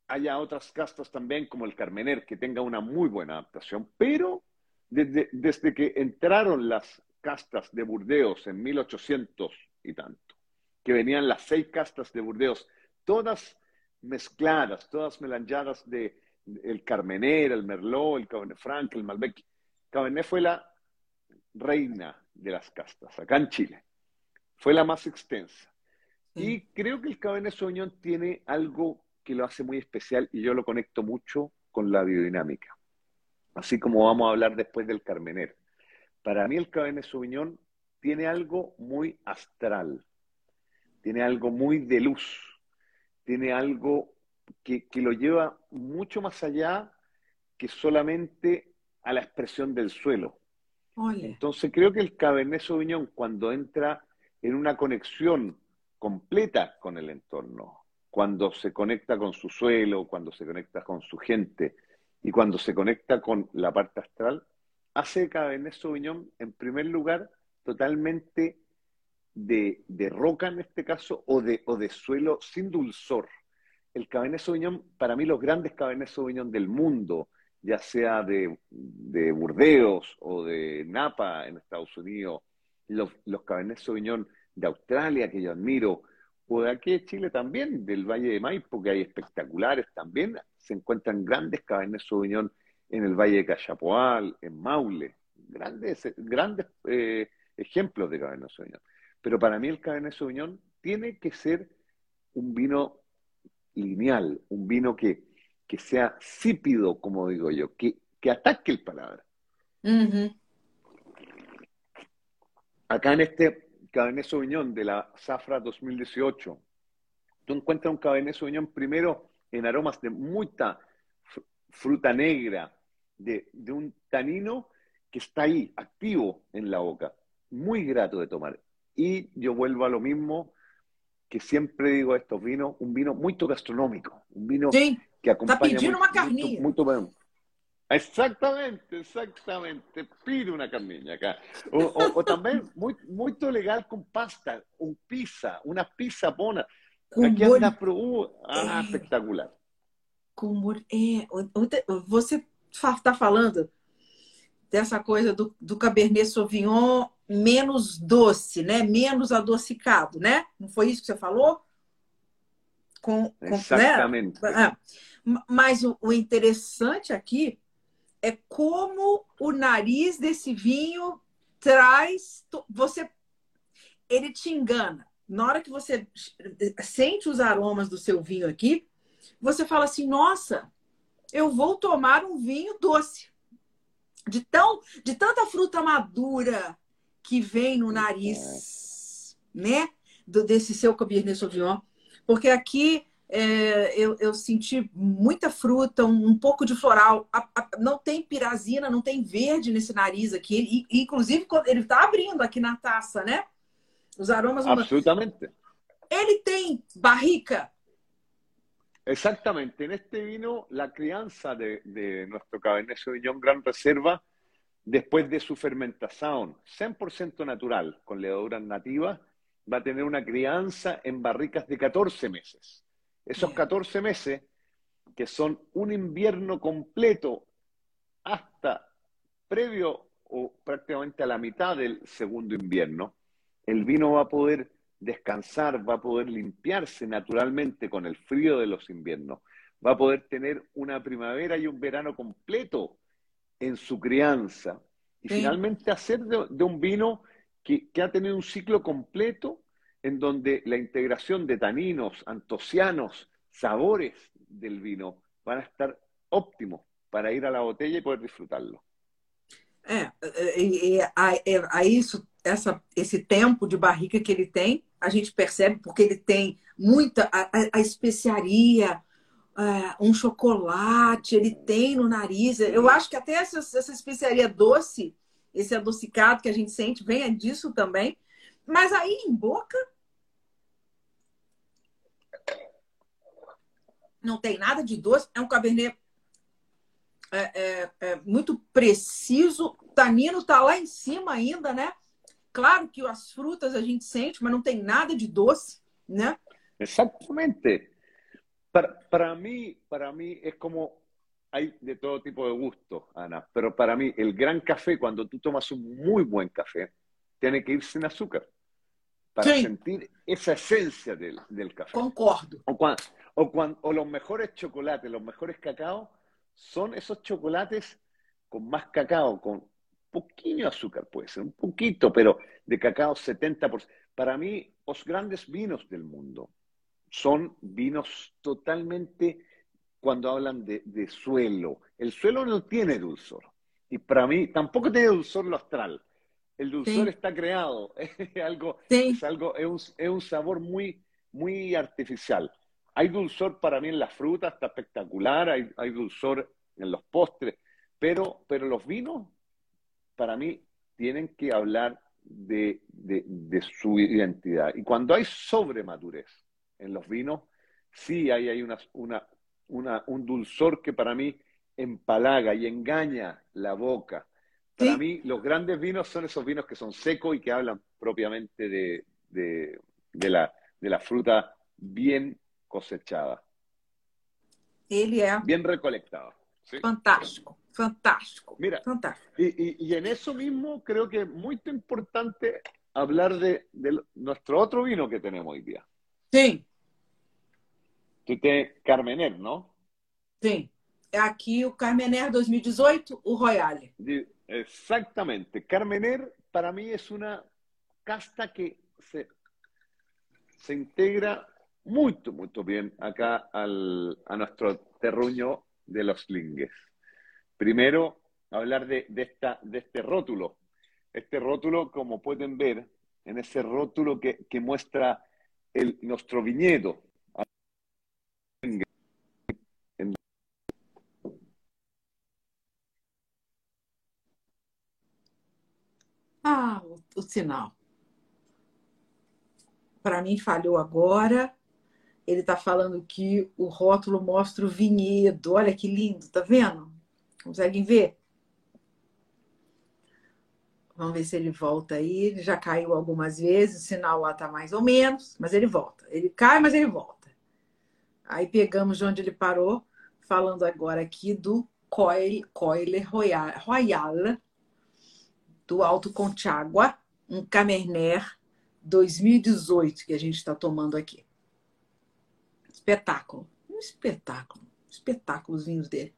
haya otras castas también, como el Carmener, que tenga una muy buena adaptación, pero desde, desde que entraron las castas de Burdeos en 1800 y tanto, que venían las seis castas de Burdeos, todas mezcladas, todas melanjadas de el Carmener, el Merlot, el Cabernet Franc, el Malbec. Cabernet fue la reina de las castas acá en Chile. Fue la más extensa. Y creo que el Cabernet Sauvignon tiene algo que lo hace muy especial y yo lo conecto mucho con la biodinámica. Así como vamos a hablar después del Carmener. Para mí el Cabernet Sauvignon tiene algo muy astral, tiene algo muy de luz, tiene algo que, lo lleva mucho más allá que solamente a la expresión del suelo. Entonces creo que el Cabernet Sauvignon cuando entra en una conexión completa con el entorno, cuando se conecta con su suelo, cuando se conecta con su gente y cuando se conecta con la parte astral, hace Cabernet Sauvignon, en primer lugar, totalmente de, roca en este caso, o de, o de suelo sin dulzor. El Cabernet Sauvignon, para mí los grandes Cabernet Sauvignon del mundo, ya sea de, de Burdeos o de Napa en Estados Unidos, los, los Cabernet Sauvignon de Australia, que yo admiro, o de aquí de Chile también, del Valle de Maipo, que hay espectaculares también, se encuentran grandes Cabernet Sauvignon en el Valle de Cachapoal, en Maule, grandes, grandes eh, ejemplos de Cabernet Sauvignon. Pero para mí el Cabernet Sauvignon tiene que ser un vino lineal, un vino que, que sea sípido, como digo yo, que, que ataque el paladar. Acá en este Cabernet Sauvignon de la Zafra 2018, tú encuentras un Cabernet Sauvignon primero en aromas de mucha fruta negra, de, un tanino que está ahí, activo en la boca, muy grato de tomar. Y yo vuelvo a lo mismo que siempre digo a estos vinos, un vino muy gastronómico, un vino que acompaña muy, Exactamente, exactamente. Pide una carniña acá. O, también muy, muy legal con pasta, un pizza, una pizza bona. Aqui anda pro ah, é, espetacular. Com, é, você está falando dessa coisa do, do Cabernet Sauvignon menos doce, né? Menos adocicado, né? Não foi isso que você falou? Com, com né? Exatamente. Né? Mas o, o interessante aqui é como o nariz desse vinho traz. Você, ele te engana. Na hora que você sente os aromas do seu vinho aqui, você fala assim: nossa, eu vou tomar um vinho doce. De, tão, de tanta fruta madura que vem no nariz, né? Do, desse seu Cabernet Sauvignon. porque aqui é, eu, eu, senti muita fruta, um, um pouco de floral. A, a, não tem pirazina, não tem verde nesse nariz aqui. E, inclusive, ele está abrindo aqui na taça, né? Os aromas. Absolutamente. Ele tem barrica. Exactamente. En este vino, la crianza de, de nuestro Cabernet Sauvignon Gran Reserva, después de su fermentación 100% natural, con levaduras nativas, va a tener una crianza en barricas de 14 meses. Esos 14 meses, que son un invierno completo hasta previo o prácticamente a la mitad del segundo invierno, el vino va a poder descansar, va a poder limpiarse naturalmente con el frío de los inviernos, va a poder tener una primavera y un verano completo en su crianza. Y finalmente hacer de, un vino que, que, ha tenido un ciclo completo en donde la integración de taninos, antocianos, sabores del vino van a estar óptimos para ir a la botella y poder disfrutarlo. É, e, e, a, isso, essa, esse tempo de barrica que ele tem, a gente percebe porque ele tem muita a, a especiaria, uh, um chocolate, ele tem no nariz. Eu acho que até essa, essa especiaria doce, esse adocicado que a gente sente, vem disso também. Mas aí em boca, não tem nada de doce, é um cabernet é, é, é muito preciso. Tanino está lá em cima ainda, né? Claro que as frutas a gente sente, mas não tem nada de doce, né? Exatamente. Para, para mí, para mí es como hay de todo tipo de gusto, Ana, pero para mí el gran café, cuando tú tomas un muy buen café, tiene que ir sin azúcar para sí. sentir esa esencia del, del café. Concordo. O, cuando, o, cuando, o los mejores chocolates, los mejores cacao, son esos chocolates con más cacao, con poquito azúcar, puede ser un poquito, pero de cacao 70%. Para mí, los grandes vinos del mundo son vinos totalmente, cuando hablan de, de suelo, el suelo no tiene dulzor. Y para mí tampoco tiene dulzor lo astral. El dulzor sí. está creado, es algo, sí. es algo, es un, es un sabor muy, muy artificial. Hay dulzor para mí en las frutas, está espectacular, hay, hay dulzor en los postres, pero, pero los vinos, para mí, tienen que hablar de, de, de su identidad. Y cuando hay sobremadurez en los vinos, sí hay, hay una, una, una, un dulzor que para mí empalaga y engaña la boca. Para ¿Sí? mí, los grandes vinos son esos vinos que son secos y que hablan propiamente de, de, de la, de la fruta bien cosechada. Bien recolectada. ¿sí? Fantástico, fantástico. Mira, fantástico. Y, y, y, en eso mismo creo que es muy importante hablar de, de, nuestro otro vino que tenemos hoy día. Sí. Tú tienes Carmener, ¿no? Sí. Aqui o Carmener 2018, o Royale. Exactamente. Carmener para mí es una casta que se, se integra muy, muy bien acá al, a nuestro terruño de los lingues. Primero, hablar de, de, esta, de este rótulo. Este rótulo, como pueden ver, en ese rótulo que, que muestra el, nuestro viñedo. Ah, o sinal. Para mim falhou agora. Ele está falando que o rótulo mostra o vinhedo. Olha que lindo, tá vendo? Conseguem ver? Vamos ver se ele volta aí. Ele já caiu algumas vezes, o sinal lá tá mais ou menos, mas ele volta. Ele cai, mas ele volta. Aí pegamos de onde ele parou, falando agora aqui do Coil, Coiler Royal, Royal do Alto Conchagua, um Cabernet 2018 que a gente está tomando aqui. Espetáculo. Um espetáculo. Espetáculo os vinhos dele.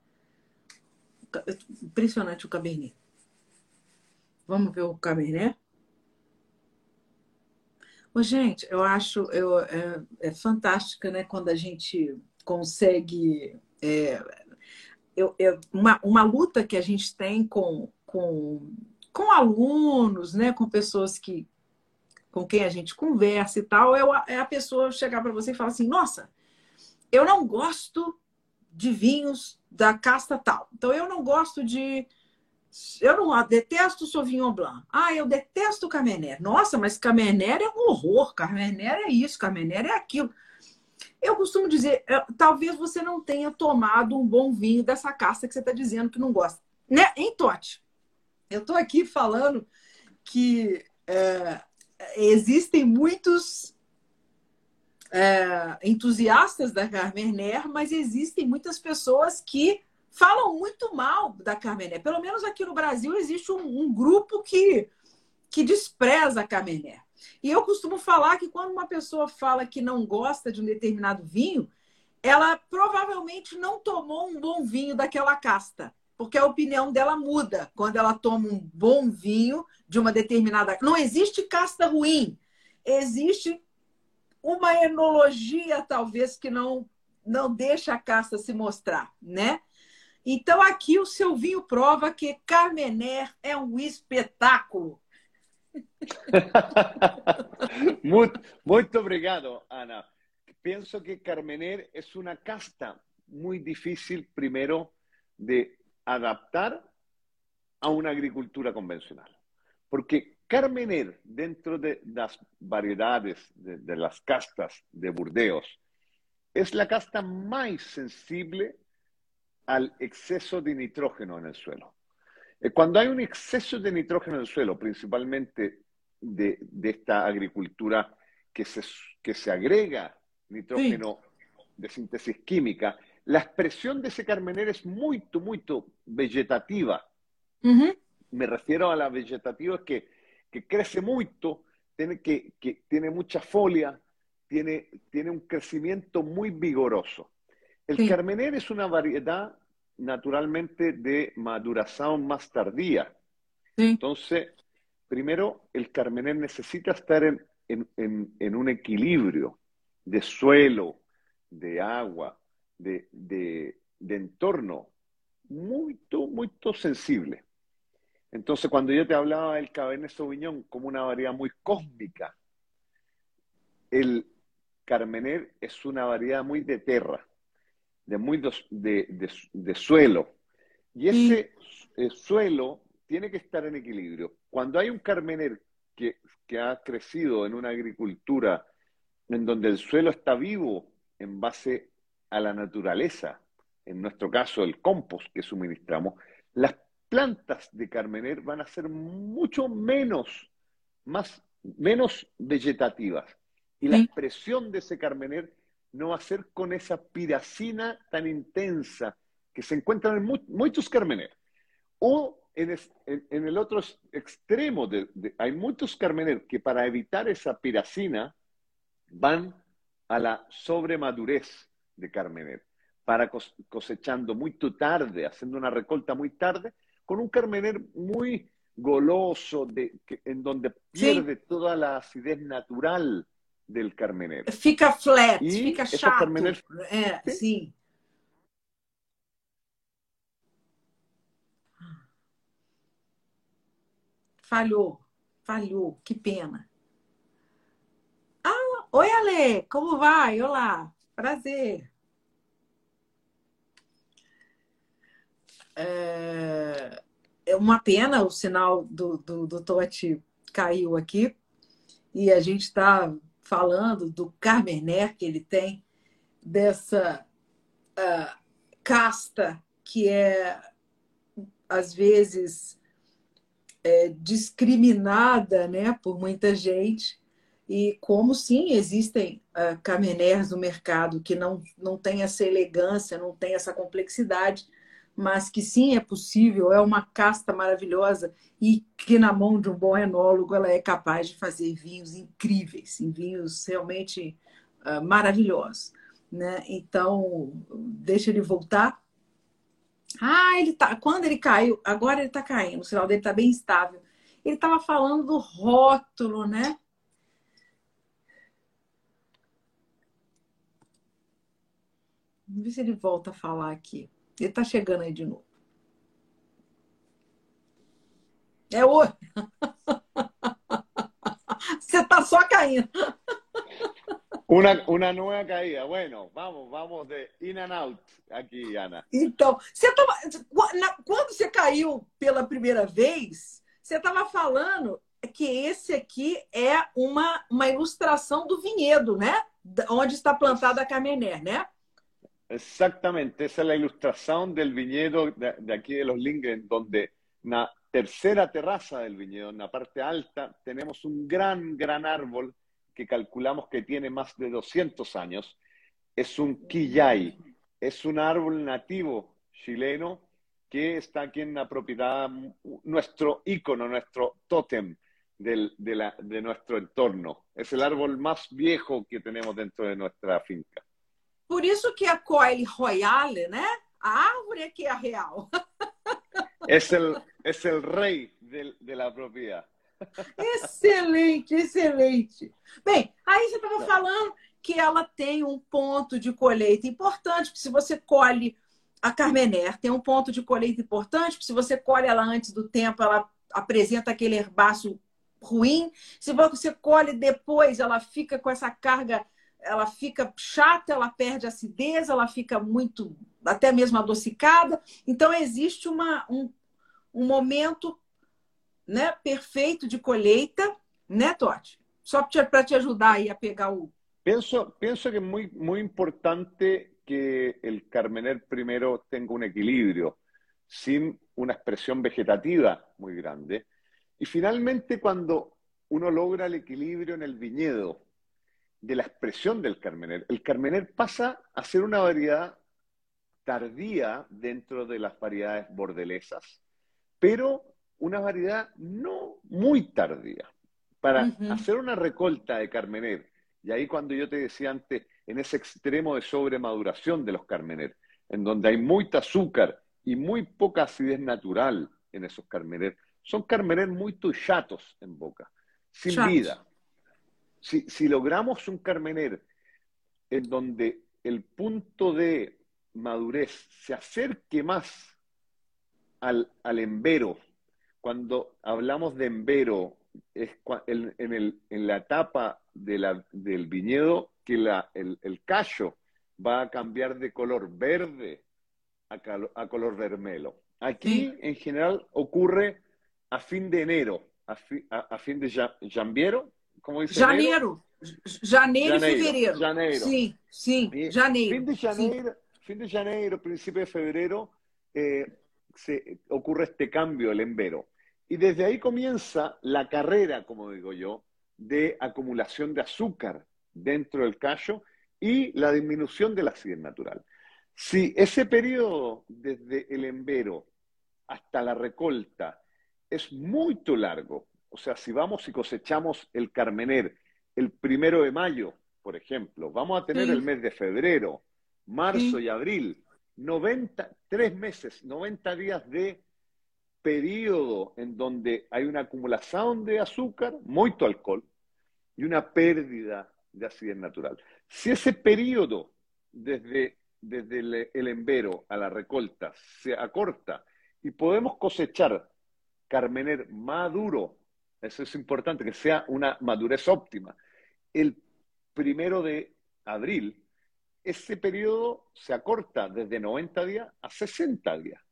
Impressionante o Cabernet. Vamos ver o Cabernet? Ô, gente, eu acho eu, é, é fantástica, né? Quando a gente consegue. É, eu, eu, uma, uma luta que a gente tem com, com, com alunos, né? Com pessoas que com quem a gente conversa e tal, é, a pessoa chegar para você e falar assim: nossa, eu não gosto de vinhos da casta tal. Então, eu não gosto de. Eu não eu detesto Sauvignon Blanc. Ah, eu detesto Cabernet. Nossa, mas Cabernet é um horror. Cabernet é isso, Cabernet é aquilo. Eu costumo dizer, é, talvez você não tenha tomado um bom vinho dessa casta que você está dizendo que não gosta. Né? Em Tote, eu estou aqui falando que é, existem muitos é, entusiastas da Carmener, mas existem muitas pessoas que falam muito mal da Carmener. Pelo menos aqui no Brasil existe um, um grupo que, que despreza a Carmener. E eu costumo falar que quando uma pessoa fala que não gosta de um determinado vinho, ela provavelmente não tomou um bom vinho daquela casta, porque a opinião dela muda quando ela toma um bom vinho de uma determinada. Não existe casta ruim, existe uma enologia talvez que não não deixa a casta se mostrar, né? Então aqui o seu vinho prova que Carmener é um espetáculo. muito, muito obrigado, Ana. Pienso que Carmener es una casta muy difícil, primero, de adaptar a una agricultura convencional. Porque Carmener, dentro de las variedades de, de las castas de Burdeos, es la casta más sensible al exceso de nitrógeno en el suelo. Eh, cuando hay un exceso de nitrógeno en el suelo, principalmente de, de esta agricultura que se, que se agrega nitrógeno sí. de síntesis química, la expresión de ese carmener es muy, muy vegetativa. Uh -huh. Me refiero a la vegetativa que, que crece mucho, tiene, que, que, tiene mucha folia, tiene, tiene un crecimiento muy vigoroso. El sí. carmener es una variedad naturalmente de maduración más tardía. Sí. Entonces, primero, el carmener necesita estar en, en, en, en, un equilibrio de suelo, de agua, de, de, de entorno muy, muy sensible. Entonces, cuando yo te hablaba del Cabernet Sauvignon como una variedad muy cósmica, el Carmener es una variedad muy de tierra, de muy de, de, de suelo. Y ese sí. suelo tiene que estar en equilibrio. Cuando hay un Carmener que, que ha crecido en una agricultura en donde el suelo está vivo en base a la naturaleza, en nuestro caso el compost que suministramos, las plantas de Carmener van a ser mucho menos, más, menos vegetativas. Y la expresión de ese Carmener no va a ser con esa piracina tan intensa que se encuentra en mu muchos Carmener. O en, es, en, en, el otro extremo, de, de, hay muchos Carmener que para evitar esa piracina van a la sobremadurez de Carmener, para cosechando muy tarde, haciendo una recolta muy tarde, con un carmener muy goloso, de, que, en donde pierde sí. toda la acidez natural del carmener. Fica flat, y fica chato. Carmener, é, ¿sí? sim. Falhou, falhou, que pena. Ah, oi Ale, como vai? Olá, prazer. É, é uma pena, o sinal do, do, do Totti caiu aqui. E a gente está falando do Carmener que ele tem, dessa uh, casta que é, às vezes, é, discriminada né, por muita gente. E como sim, existem uh, no mercado que não, não tem essa elegância, não tem essa complexidade, mas que sim é possível, é uma casta maravilhosa e que na mão de um bom enólogo ela é capaz de fazer vinhos incríveis, vinhos realmente uh, maravilhosos. Né? Então, deixa ele voltar. Ah, ele tá. Quando ele caiu, agora ele está caindo, o sinal dele está bem estável. Ele estava falando do rótulo, né? Vamos ver se ele volta a falar aqui. Ele está chegando aí de novo. É hoje. Você está só caindo. Una, una nueva caída. Bueno, vamos, vamos de in and out aqui, Ana. Então, você tava, quando você caiu pela primeira vez, você estava falando que esse aqui é uma, uma ilustração do vinhedo, né? Onde está plantada a Carmener, né? Exactamente, esa es la ilustración del viñedo de, aquí de los Lingen, donde na tercera terraza del viñedo, en la parte alta, tenemos un gran, gran árbol que calculamos que tiene más de 200 años. Es un quillay, es un árbol nativo chileno que está aquí en la propiedad, nuestro ícono, nuestro tótem del, de, la, de nuestro entorno. Es el árbol más viejo que tenemos dentro de nuestra finca. Por isso que a Coile Royale, né? A árvore é que é a real. Es el, es el rey de, de la propiedad. Excelente, excelente. Bem, aí você estava falando que ela tem um ponto de colheita importante, porque se você colhe a Carmener, tem um ponto de colheita importante, porque se você colhe ela antes do tempo, ela apresenta aquele herbaço ruim. Se você colhe depois, ela fica com essa carga, ela fica chata, ela perde acidez, ela fica muito, até mesmo adocicada. Então, existe uma, um, um momento né, perfeito de colheita, né, Totti? Só para te ajudar aí a pegar o. Penso, penso que é muito, muito importante que el Carmener primero tenga un equilibrio, sin una expresión vegetativa muy grande. Y finalmente, cuando uno logra el equilibrio en el viñedo de la expresión del Carmener, el Carmener pasa a ser una variedad tardía dentro de las variedades bordelesas, pero una variedad no muy tardía. Para hacer una recolta de Carmener, y ahí cuando yo te decía antes, en ese extremo de sobremaduración de los Carmener, en donde hay mucho azúcar y muy poca acidez natural en esos Carmener, son Carmener muy chatos en boca, sin vida. Si, si logramos un Carmener en donde el punto de madurez se acerque más al, al embero cuando hablamos de embero, es en, el, en la etapa de la, del viñedo que la, el, el, callo va a cambiar de color verde a, a color vermelo. Aquí, sí. en general, ocurre a fin de enero, a, fi, a, a fin de como dice Janeiro. Janeiro, y febrero. Janeiro. Sí, sí, janeiro. Fin de janeiro, fin de janeiro principio de febrero, eh, se ocurre este cambio, el embero. Y desde ahí comienza la carrera, como digo yo, de acumulación de azúcar dentro del callo y la disminución de la acidez natural. Si ese periodo desde el embero hasta la recolta es muy largo, o sea, si vamos y cosechamos el carmener el primero de mayo, por ejemplo, vamos a tener sí. el mes de febrero, marzo sí. y abril, 90, tres meses, 90 días de periodo en donde hay una acumulación de azúcar, mucho alcohol, y una pérdida de acidez natural. Si ese periodo, desde, desde el, el embero a la recolta, se acorta y podemos cosechar carmener maduro, eso es importante, que sea una madurez óptima, el primero de abril, ese periodo se acorta desde 90 días a 60 días.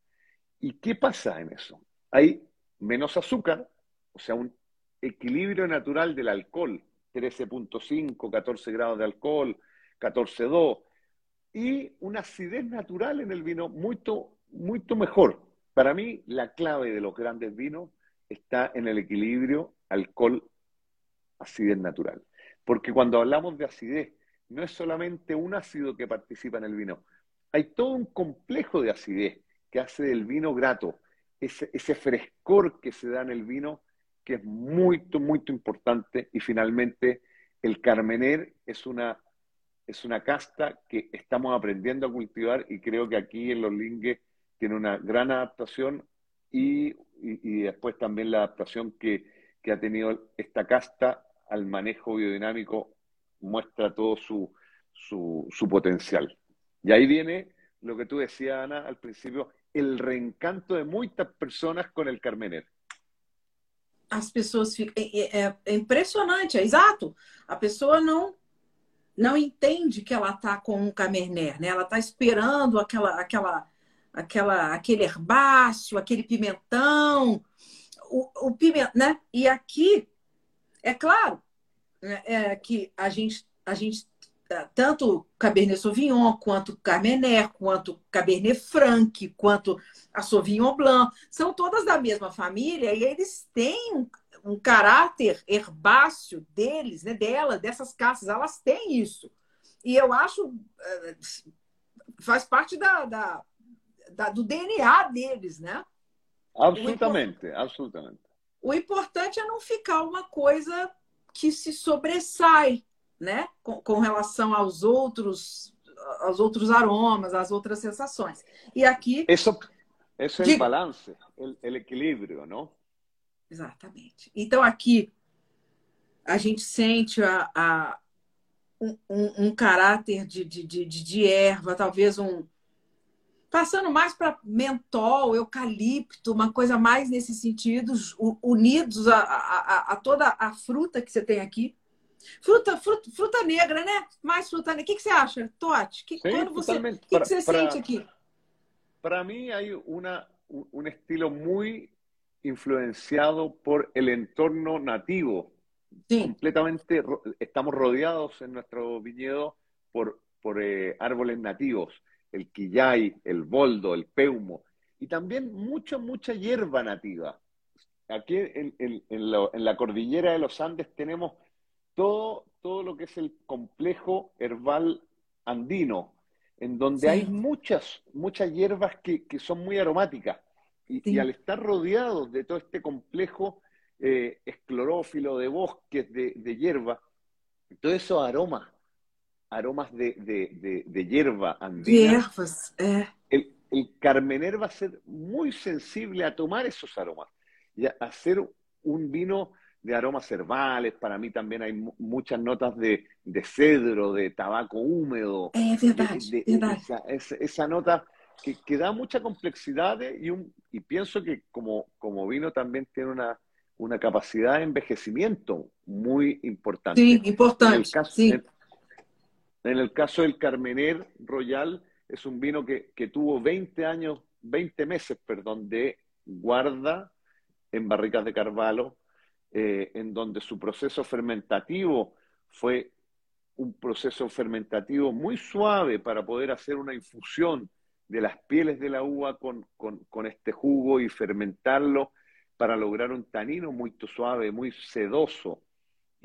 ¿Y qué pasa en eso? Hay menos azúcar, o sea, un equilibrio natural del alcohol, 13.5, 14 grados de alcohol, 14.2, y una acidez natural en el vino mucho, mucho mejor. Para mí, la clave de los grandes vinos está en el equilibrio alcohol-acidez natural. Porque cuando hablamos de acidez, no es solamente un ácido que participa en el vino, hay todo un complejo de acidez que hace del vino grato, ese, ese frescor que se da en el vino, que es muy, muy importante. Y finalmente, el Carmener es una, es una casta que estamos aprendiendo a cultivar y creo que aquí en los lingues tiene una gran adaptación y, y, y después también la adaptación que, que, ha tenido esta casta al manejo biodinámico muestra todo su, su, su potencial. Y ahí viene lo que tú decías, Ana, al principio, el reencanto de muchas personas con el Carmener. as pessoas ficam. É, é, é, impressionante, é exato. A pessoa não não entende que ela está com um camerné, né? Ela está esperando aquela, aquela, aquela, aquele herbáceo, aquele pimentão, o, o né? E aqui, é claro, né, é, que a gente, a gente tanto Cabernet Sauvignon, quanto Carmener, quanto Cabernet Franc, quanto a Sauvignon Blanc, são todas da mesma família e eles têm um, um caráter herbáceo deles, né, dela, dessas caças, elas têm isso. E eu acho eh, faz parte da, da, da do DNA deles, né? Absolutamente, o absolutamente. O importante é não ficar uma coisa que se sobressai, né, com, com relação aos outros aos outros aromas, às outras sensações. E aqui isso, isso é o balance, o equilíbrio, não? Exatamente. Então aqui a gente sente a, a um, um, um, caráter de, de, de, de erva, talvez um passando mais para mentol, eucalipto, uma coisa mais nesse sentido, unidos a, a, a, toda a fruta que você tem aqui. Fruta, fruta, fruta negra, né? Mais fruta negra. O que, que você acha, Totti? Que, Sim, quando você, o que, que você para, sente aqui? Para mim, há uma, um estilo muito influenciado por el entorno nativo. Sí. Completamente estamos rodeados en nuestro viñedo por, por eh, árboles nativos, el quillay, el boldo, el peumo, y también mucha, mucha hierba nativa. Aquí en, en, en, lo, en la cordillera de los Andes tenemos todo, todo lo que es el complejo herbal andino, en donde sí. hay muchas, muchas hierbas que, que son muy aromáticas. Y, sí. y, al estar rodeados de todo este complejo eh, esclerófilo de bosques, de, de hierba, todo eso aromas, aromas de, de, de, de hierba andina. Hierbas, eh. el, el, carmener va a ser muy sensible a tomar esos aromas y a hacer un vino de aromas herbales. Para mí también hay muchas notas de, de cedro, de tabaco húmedo. Es verdad, verdad. Esa, esa, esa nota que, que, da mucha complejidad y, un, y pienso que como, como vino también tiene una, una capacidad de envejecimiento muy importante. Sí, importante. En el caso, sí. en, en, el caso del Carmener Royal, es un vino que, tuvo 20 años, 20 meses, perdón, de guarda en barricas de Carvalho, eh, en donde su proceso fermentativo fue un proceso fermentativo muy suave para poder hacer una infusión de las pieles de la uva con, este jugo y fermentarlo para lograr un tanino muy suave, muy sedoso.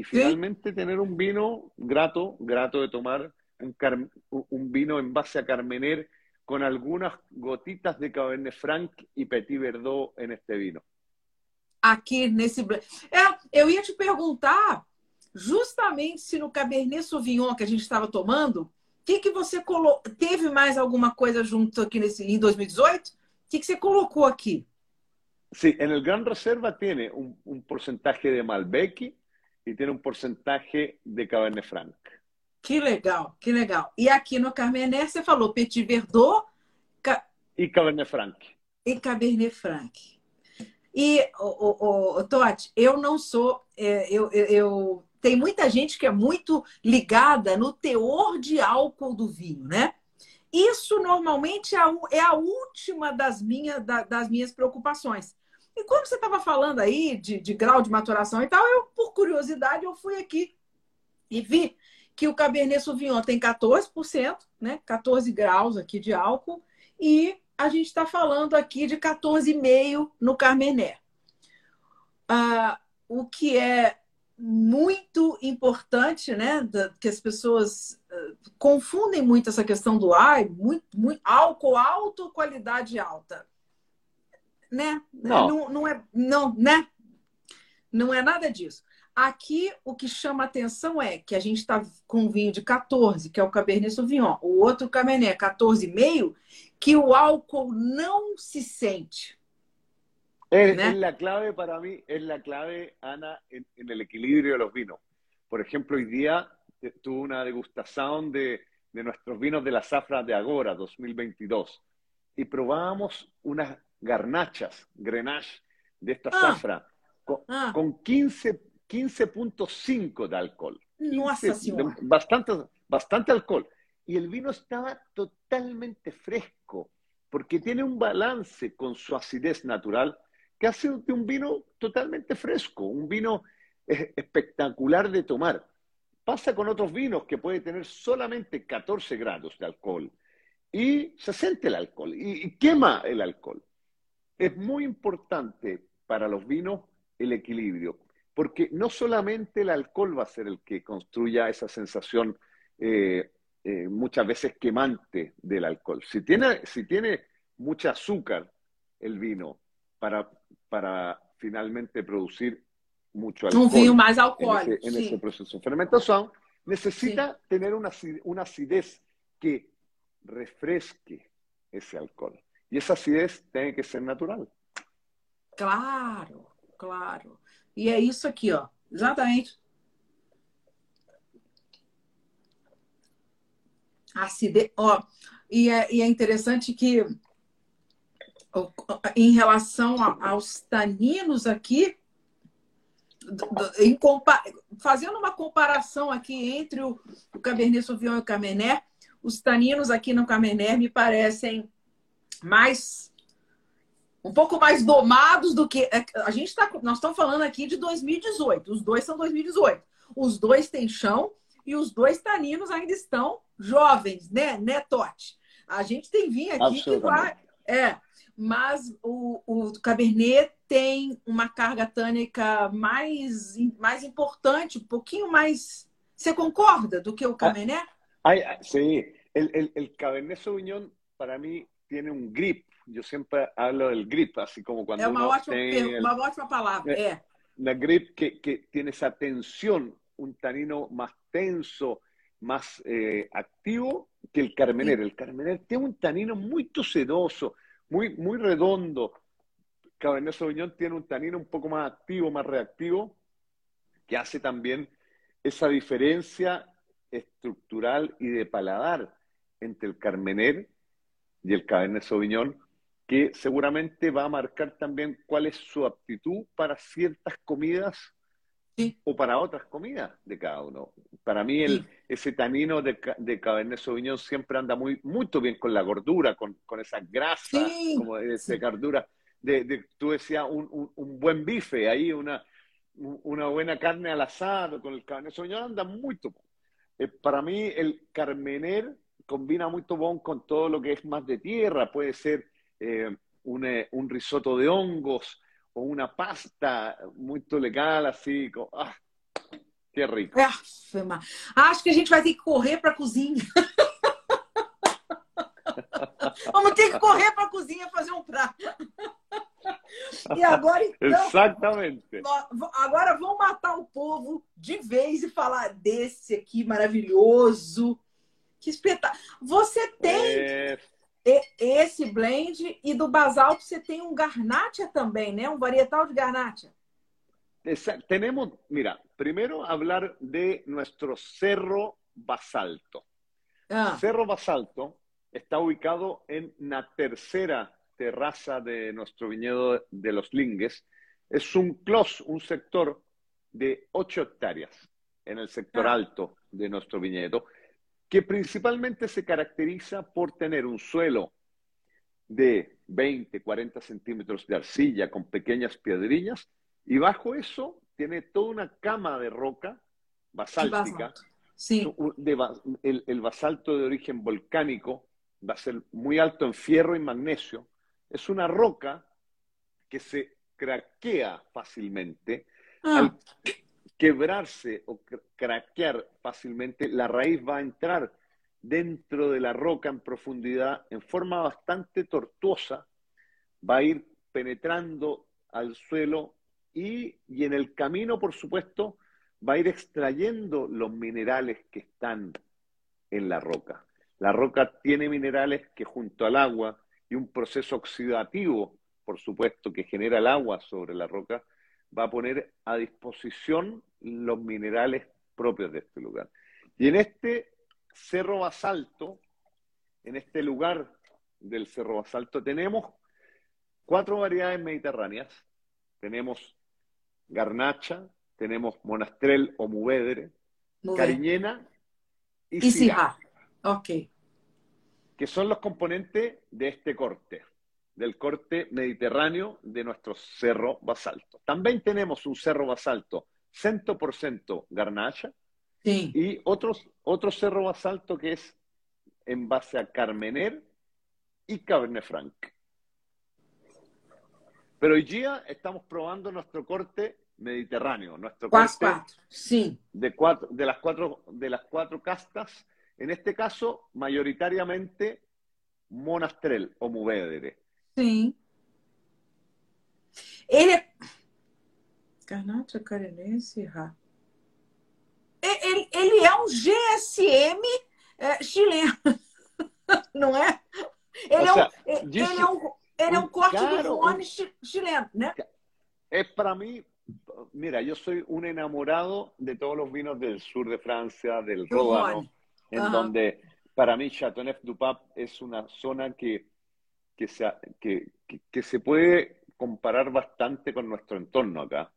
Y finalmente ¿Sí? tener un vino grato, grato de tomar, un, car, un, vino en base a Carmener con algunas gotitas de Cabernet Franc y Petit Verdot en este vino. Aqui nesse. É, eu ia te perguntar justamente se no Cabernet Sauvignon que a gente estava tomando, que, que você colo... teve mais alguma coisa junto aqui nesse em 2018? O que, que você colocou aqui? Sí, en el Gran Reserva tiene un, un, porcentaje de Malbec y tiene un porcentaje de Cabernet Franc. Que legal, que legal. E aqui no Carmener você falou Petit Verdot ca... e Cabernet Franc. E Cabernet Franc. E, o, o, o Totti, eu não sou, é, eu, eu, eu tem muita gente que é muito ligada no teor de álcool do vinho, né? Isso normalmente é a última das, minha, das minhas preocupações. E como você estava falando aí de, de, grau de maturação e tal, eu, por curiosidade, eu fui aqui e vi que o Cabernet Sauvignon tem 14%, né? 14 graus aqui de álcool, e a gente está falando aqui de 14,5 no Carmener. Ah, o que é muito importante, né? Que as pessoas uh, confundem muito essa questão do ai, muito, muito álcool alto, qualidade alta, né? Não. não, não é, não, né? Não é nada disso. Aqui o que chama atenção é que a gente está com um vinho de 14, que é o Cabernet Sauvignon, o outro Cabernet 14,5, que o álcool não se sente. Es, es, la clave para mí, es la clave, Ana, en, en, el equilibrio de los vinos. Por ejemplo, hoy día tuve una degustación de, de nuestros vinos de la zafra de Agora 2022 y probábamos unas garnachas, grenache de esta ah. zafra con, ah. con 15.5 de alcohol. bastante, bastante alcohol. Y el vino estaba totalmente fresco, porque tiene un balance con su acidez natural que hace de un vino totalmente fresco, un vino espectacular de tomar. Pasa con otros vinos que puede tener solamente 14 grados de alcohol y se siente el alcohol y quema el alcohol. Es muy importante para los vinos el equilibrio, porque no solamente el alcohol va a ser el que construya esa sensación eh, eh, muchas veces quemante del alcohol. Si tiene, si tiene mucha azúcar el vino para, para finalmente producir mucho alcohol. Un vino más alcohol. En, ese, proceso de fermentación, necesita tener una, una acidez que refresque esse alcohol. E essa acidez tem que ser natural. Claro, claro. E é isso aqui, ó. Exatamente. Acidez. Ó, e é, e é interessante que em relação aos taninos aqui, em fazendo uma comparação aqui entre o, o Cabernet Sauvignon e o Cabernet, os taninos aqui no Cabernet me parecem mais um pouco mais domados do que é, a gente está. Nós estamos falando aqui de 2018. Os dois são 2018. Os dois têm chão e os dois taninos ainda estão jovens, né, né, Totti? A gente tem vinho aqui que vai. É, mas o, o Cabernet tem uma carga tânica mais, mais importante, um pouquinho mais. Você concorda do que o Cabernet? Ah, sim. El, el, el Cabernet Sauvignon, para mí, tiene un grip. Yo siempre hablo del grip, así como cuando. Es una, ótima, el, una ótima palabra. Eh, Una grip que, que, tiene esa tensión, un tanino más tenso, más eh, activo que el Carmener. El Carmener tiene un tanino muy sedoso, muy, muy redondo. Cabernet Sauvignon tiene un tanino un poco más activo, más reactivo, que hace también esa diferencia estructural y de paladar entre el Carmener y el Cabernet Sauvignon, que seguramente va a marcar también cuál es su aptitud para ciertas comidas o para otras comidas de cada uno. Para mí el, ese tanino de, de, Cabernet Sauvignon siempre anda muy, muy bien con la gordura, con, con esa grasa, como de, esa gordura. De, tú decías, un, un, buen bife, ahí una, una buena carne al asado con el Cabernet Sauvignon anda muy bien. Eh, para mí el Carmener combina muy bon con todo lo que es más de tierra. Puede ser eh, un, eh, un, risotto de hongos o una pasta muy legal, assim. Com... Ah, que rico. Acho que a gente vai ter que correr para a cozinha. Vamos ter que correr para a cozinha fazer um prato. E agora, então. Exatamente. Agora vamos matar o povo de vez e falar desse aqui maravilhoso que espetáculo. Você tem é... esse blend e do basalto você tem um garnacha também, né? Um varietal de garnacha. Tenemos, mira, primero hablar de nuestro Cerro Basalto. Ah. Cerro Basalto está ubicado en la tercera terraza de nuestro viñedo de los Lingues. Es un close, un sector de 8 hectáreas en el sector ah. alto de nuestro viñedo que principalmente se caracteriza por tener un suelo de 20, 40 centímetros de arcilla con pequeñas piedrillas y bajo eso tiene toda una cama de roca basáltica. Sí. el, el, basalto de origen volcánico va a ser muy alto en fierro y magnesio. Es una roca que se craquea fácilmente. Ah quebrarse o craquear fácilmente, la raíz va a entrar dentro de la roca en profundidad en forma bastante tortuosa, va a ir penetrando al suelo y, y en el camino, por supuesto, va a ir extrayendo los minerales que están en la roca. La roca tiene minerales que junto al agua y un proceso oxidativo, por supuesto, que genera el agua sobre la roca, va a poner a disposición los minerales propios de este lugar. Y en este cerro basalto, en este lugar del cerro basalto, tenemos cuatro variedades mediterráneas. Tenemos garnacha, tenemos monastrel o muvedre, cariñena y, y sirá. Ok. Que son los componentes de este corte, del corte mediterráneo de nuestro cerro basalto. También tenemos un cerro basalto 100% garnacha sí. y otros, otro cerro basalto que es en base a Carmener y Cabernet Franc. Pero hoy día estamos probando nuestro corte mediterráneo, nuestro corte cuatro. Sí. de, cuatro, de, las cuatro, de las cuatro castas, en este caso mayoritariamente monastrel o muvedere. Sim. Ele é. Garnacha carinense, Ra. Ele, ele é um GSM é, chileno, não é? Ele, é, um, ele, é um, ele é um corte de Rhone chileno, né? Es para mí, mira, yo soy un enamorado de todos los vinos del sur de Francia, del Ródano, en uh -huh. donde para mí Chateauneuf-du-Pape es una zona que, que, se, que, que, que se puede comparar bastante con nuestro entorno acá.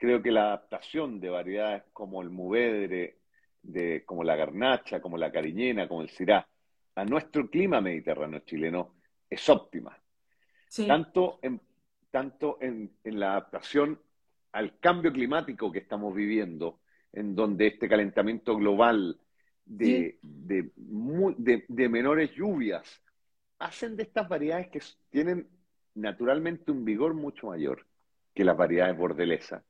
Creo que la adaptación de variedades como el muvedre, de, como la garnacha, como la cariñena, como el cirá, a nuestro clima mediterráneo chileno es óptima. Sí. Tanto, en, tanto en, en, la adaptación al cambio climático que estamos viviendo, en donde este calentamiento global de, sí. de, de, de, menores lluvias hacen de estas variedades que tienen naturalmente un vigor mucho mayor que las variedades bordelesas.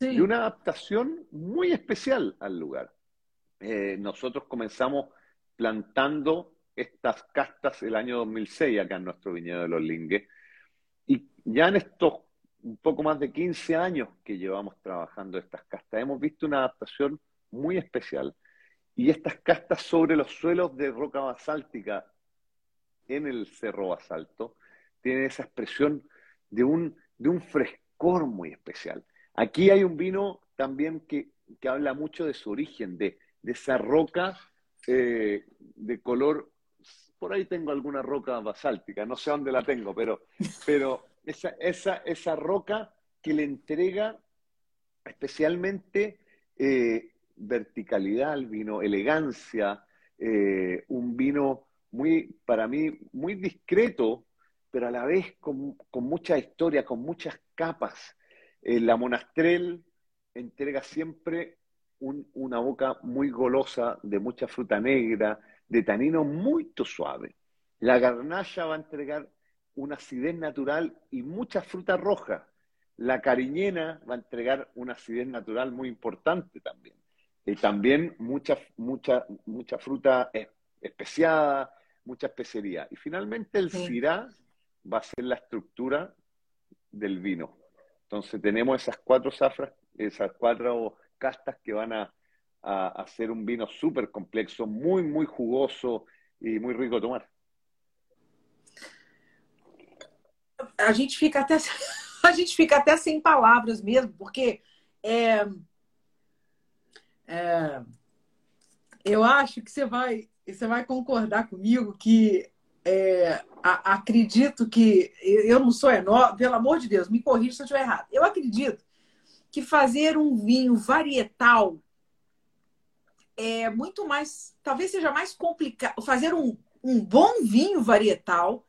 Y una adaptación muy especial al lugar. Eh, nosotros comenzamos plantando estas castas el año 2006 acá en nuestro viñedo de los Lingues. Y ya en estos un poco más de 15 años que llevamos trabajando estas castas, hemos visto una adaptación muy especial. Y estas castas sobre los suelos de roca basáltica en el Cerro Basalto tienen esa expresión de un, de un frescor muy especial. Aquí hay un vino también que, que habla mucho de su origen, de, de esa roca eh, de color por ahí tengo alguna roca basáltica, no sé dónde la tengo, pero, pero esa, esa, esa roca que le entrega especialmente eh, verticalidad al vino, elegancia, eh, un vino muy, para mí, muy discreto, pero a la vez con, con mucha historia, con muchas capas. Eh, la monastrel entrega siempre un, una boca muy golosa, de mucha fruta negra, de tanino muy suave. La garnacha va a entregar una acidez natural y mucha fruta roja. La cariñena va a entregar una acidez natural muy importante también. Y también mucha, mucha, mucha fruta especiada, mucha especería. Y finalmente el sí. cirá va a ser la estructura del vino. Entonces tenemos esas cuatro zafras, esas cuatro castas que van a, a hacer un vino súper complejo, muy, muy jugoso e muito rico tomar. A gente fica até a gente fica até sem palavras mesmo, porque é, é, eu acho que você vai você vai concordar comigo que é, a, acredito que eu não sou enorme, pelo amor de Deus, me corrija se eu estiver errado. Eu acredito que fazer um vinho varietal é muito mais, talvez seja mais complicado. Fazer um, um bom vinho varietal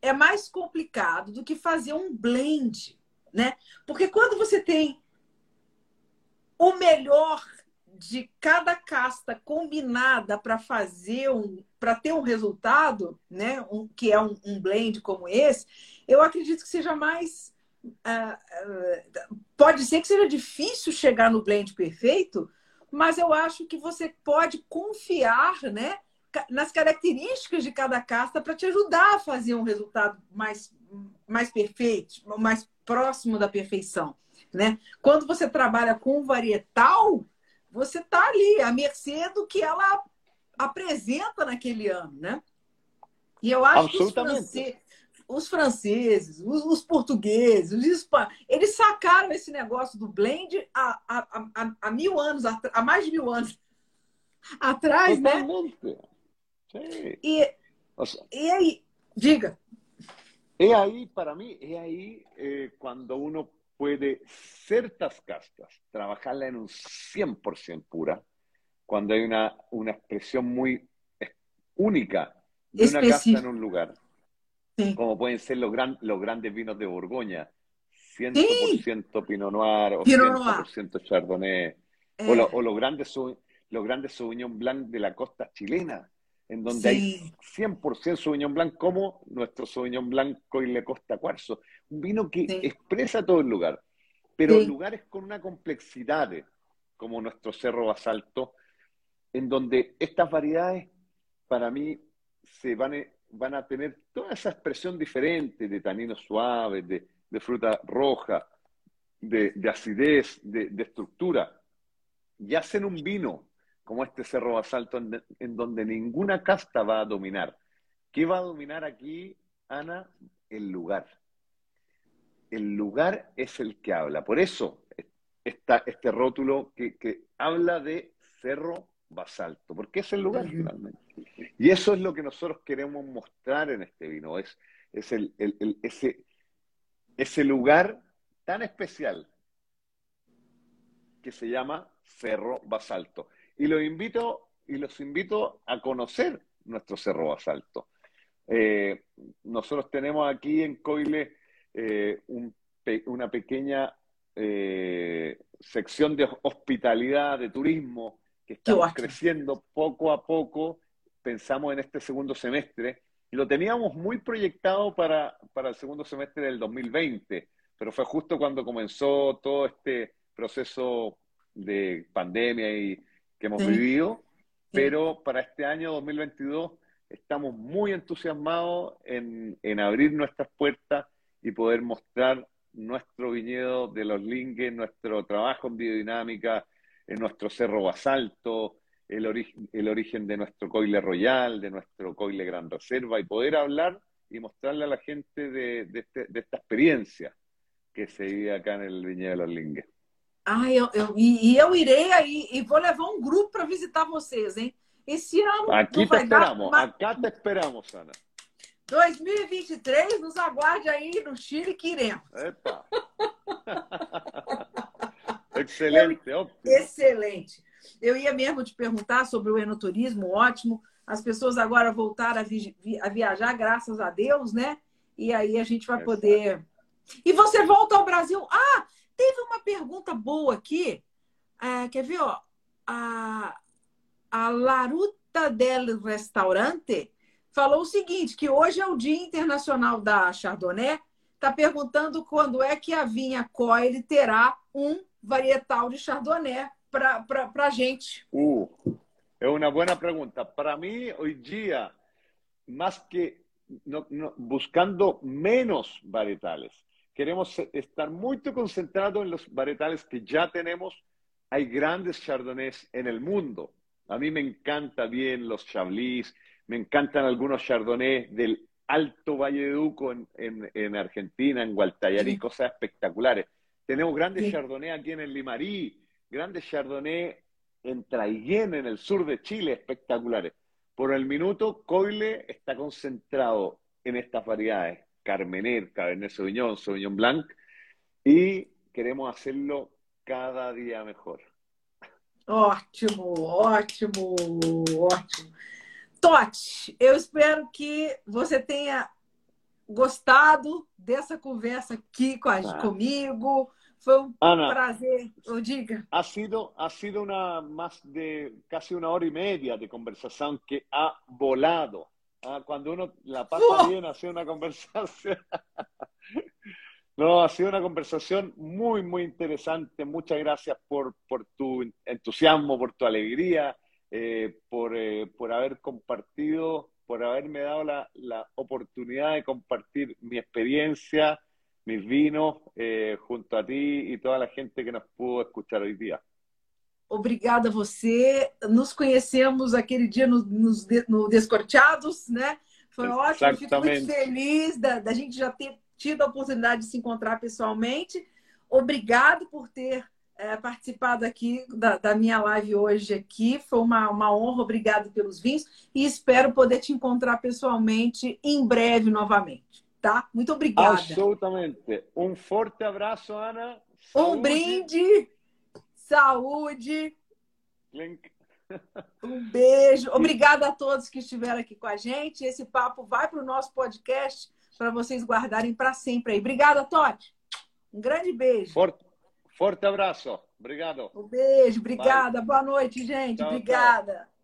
é mais complicado do que fazer um blend, né? Porque quando você tem o melhor de cada casta combinada para fazer um, para ter um resultado, né? Um, que é um, um, blend como esse, eu acredito que seja mais uh, uh, pode ser que seja difícil chegar no blend perfeito, mas eu acho que você pode confiar né, nas características de cada casta para te ajudar a fazer um resultado mais, mais perfeito, mais próximo da perfeição. Né? Quando você trabalha com varietal, você está ali à mercê do que ela apresenta naquele ano. Né? E eu acho que os franceses, os franceses, os, os portugueses, os espanhóis, eles sacaram esse negócio do blend há, há, há, há mil anos, há mais de mil anos atrás, Totalmente. né? Sí. E, e aí, diga. É aí, para mim, é aí eh, quando uno puede ciertas castas trabajarla en un 100% pura, cuando hay una, una expresión muy única de una casta en un lugar, como pueden ser los, gran, los grandes vinos de Borgoña, 100% Pinot Noir o 100% Chardonnay, o, eh. o, los grandes los grandes Sauvignon Blanc de la costa chilena, en donde hay 100% Sauvignon Blanc como nuestro Sauvignon Blanco y le Costa Cuarzo. Un vino que expresa todo el lugar, pero lugares con una complejidad, como nuestro Cerro Basalto, en donde estas variedades, para mí, se van, a, van a tener toda esa expresión diferente de taninos suaves, de, fruta roja, de, acidez, de, de, estructura, y hacen un vino como este Cerro Basalto en, donde ninguna casta va a dominar. ¿Qué va a dominar aquí, Ana? El lugar. El lugar es el que habla. Por eso está este rótulo que, habla de Cerro Basalto, porque es el lugar finalmente. Y eso es lo que nosotros queremos mostrar en este vino, es, es el, ese, ese lugar tan especial que se llama Cerro Basalto. Y los invito, y los invito a conocer nuestro Cerro Basalto. Eh, nosotros tenemos aquí en Coile eh, una pequeña eh, sección de hospitalidad, de turismo, que estamos creciendo poco a poco. Pensamos en este segundo semestre y lo teníamos muy proyectado para, para el segundo semestre del 2020, pero fue justo cuando comenzó todo este proceso de pandemia y, que hemos vivido, pero para este año 2022 estamos muy entusiasmados en, abrir nuestras puertas y poder mostrar nuestro viñedo de los lingues, nuestro trabajo en biodinámica, en nuestro cerro basalto, el, origen, el origen de nuestro coile royal, de nuestro coile gran reserva, y poder hablar y mostrarle a la gente de, de, este, de esta experiencia que se vive acá en el viñedo de los lingues. Ah, eu, eu, e, e eu irei aí e vou levar um grupo para visitar vocês, hein? Esse ano. Aqui te esperamos, dar... acá te esperamos, Ana. 2023, nos aguarde aí no Chile que iremos. Epa! Excelente, eu, Excelente. Eu ia mesmo te perguntar sobre o enoturismo, ótimo. As pessoas agora voltaram a, vi a viajar, graças a Deus, né? E aí a gente vai poder. E você volta ao Brasil. Ah, Teve uma pergunta boa aqui. É, quer ver, ó? A, a Laruta del Restaurante falou o seguinte: que hoje é o Dia Internacional da Chardonnay. Está perguntando quando é que a vinha Coyle terá um varietal de Chardonnay para a gente. Uh, é uma boa pergunta. Para mim, hoje dia, mais que no, no, buscando menos varietales, queremos estar muy concentrados en los varietales que ya tenemos. Hay grandes chardonnays en el mundo. A mí me encanta bien los chablis, me encantan algunos chardonnays del Alto Valle de Duco en, en, Argentina, en Gualtallarí, cosas espectaculares. Tenemos grandes chardonnays aquí en el Limarí, grandes chardonnays en Traiguén, en el sur de Chile, espectaculares. Por el minuto, Coile está concentrado en estas variedades Carmener, Cabernet Sauvignon, Sauvignon Blanc, y queremos hacerlo cada dia melhor. Ótimo, ótimo, ótimo. Totti, eu espero que você tenha gostado dessa conversa aqui com a, ah. comigo. Foi um Ana, prazer. Oh, diga. Ha sido, ha sido una más de casi una hora y media de conversación que ha volado. Ah, cuando uno la pasa ¡Oh! bien, ha sido una conversación. no, ha sido una conversación muy, muy interesante. Muchas gracias por, por tu entusiasmo, por tu alegría, eh, por, eh, por haber compartido, por haberme dado la, la, oportunidad de compartir mi experiencia, mis vinos, eh, junto a ti y toda la gente que nos pudo escuchar hoy día. Obrigada a você. Nos conhecemos aquele dia no, nos, no Descorteados, né? Foi ótimo, fico muito feliz da, da gente já ter tido a oportunidade de se encontrar pessoalmente. Obrigado por ter é, participado aqui da, da, minha live hoje aqui. Foi uma, uma honra, obrigado pelos vinhos e espero poder te encontrar pessoalmente em breve novamente. tá? Muito obrigada. Absolutamente. Um forte abraço, Ana. Saúde. Um brinde, saúde. Clink. Um beijo. Obrigada a todos que estiveram aqui com a gente. Esse papo vai para o nosso podcast para vocês guardarem para sempre aí. Obrigada, Totti. Um grande beijo. Forte, forte abraço. Obrigado. Um beijo. Obrigada. Bye. Boa noite, gente. Tchau, obrigada. Tchau.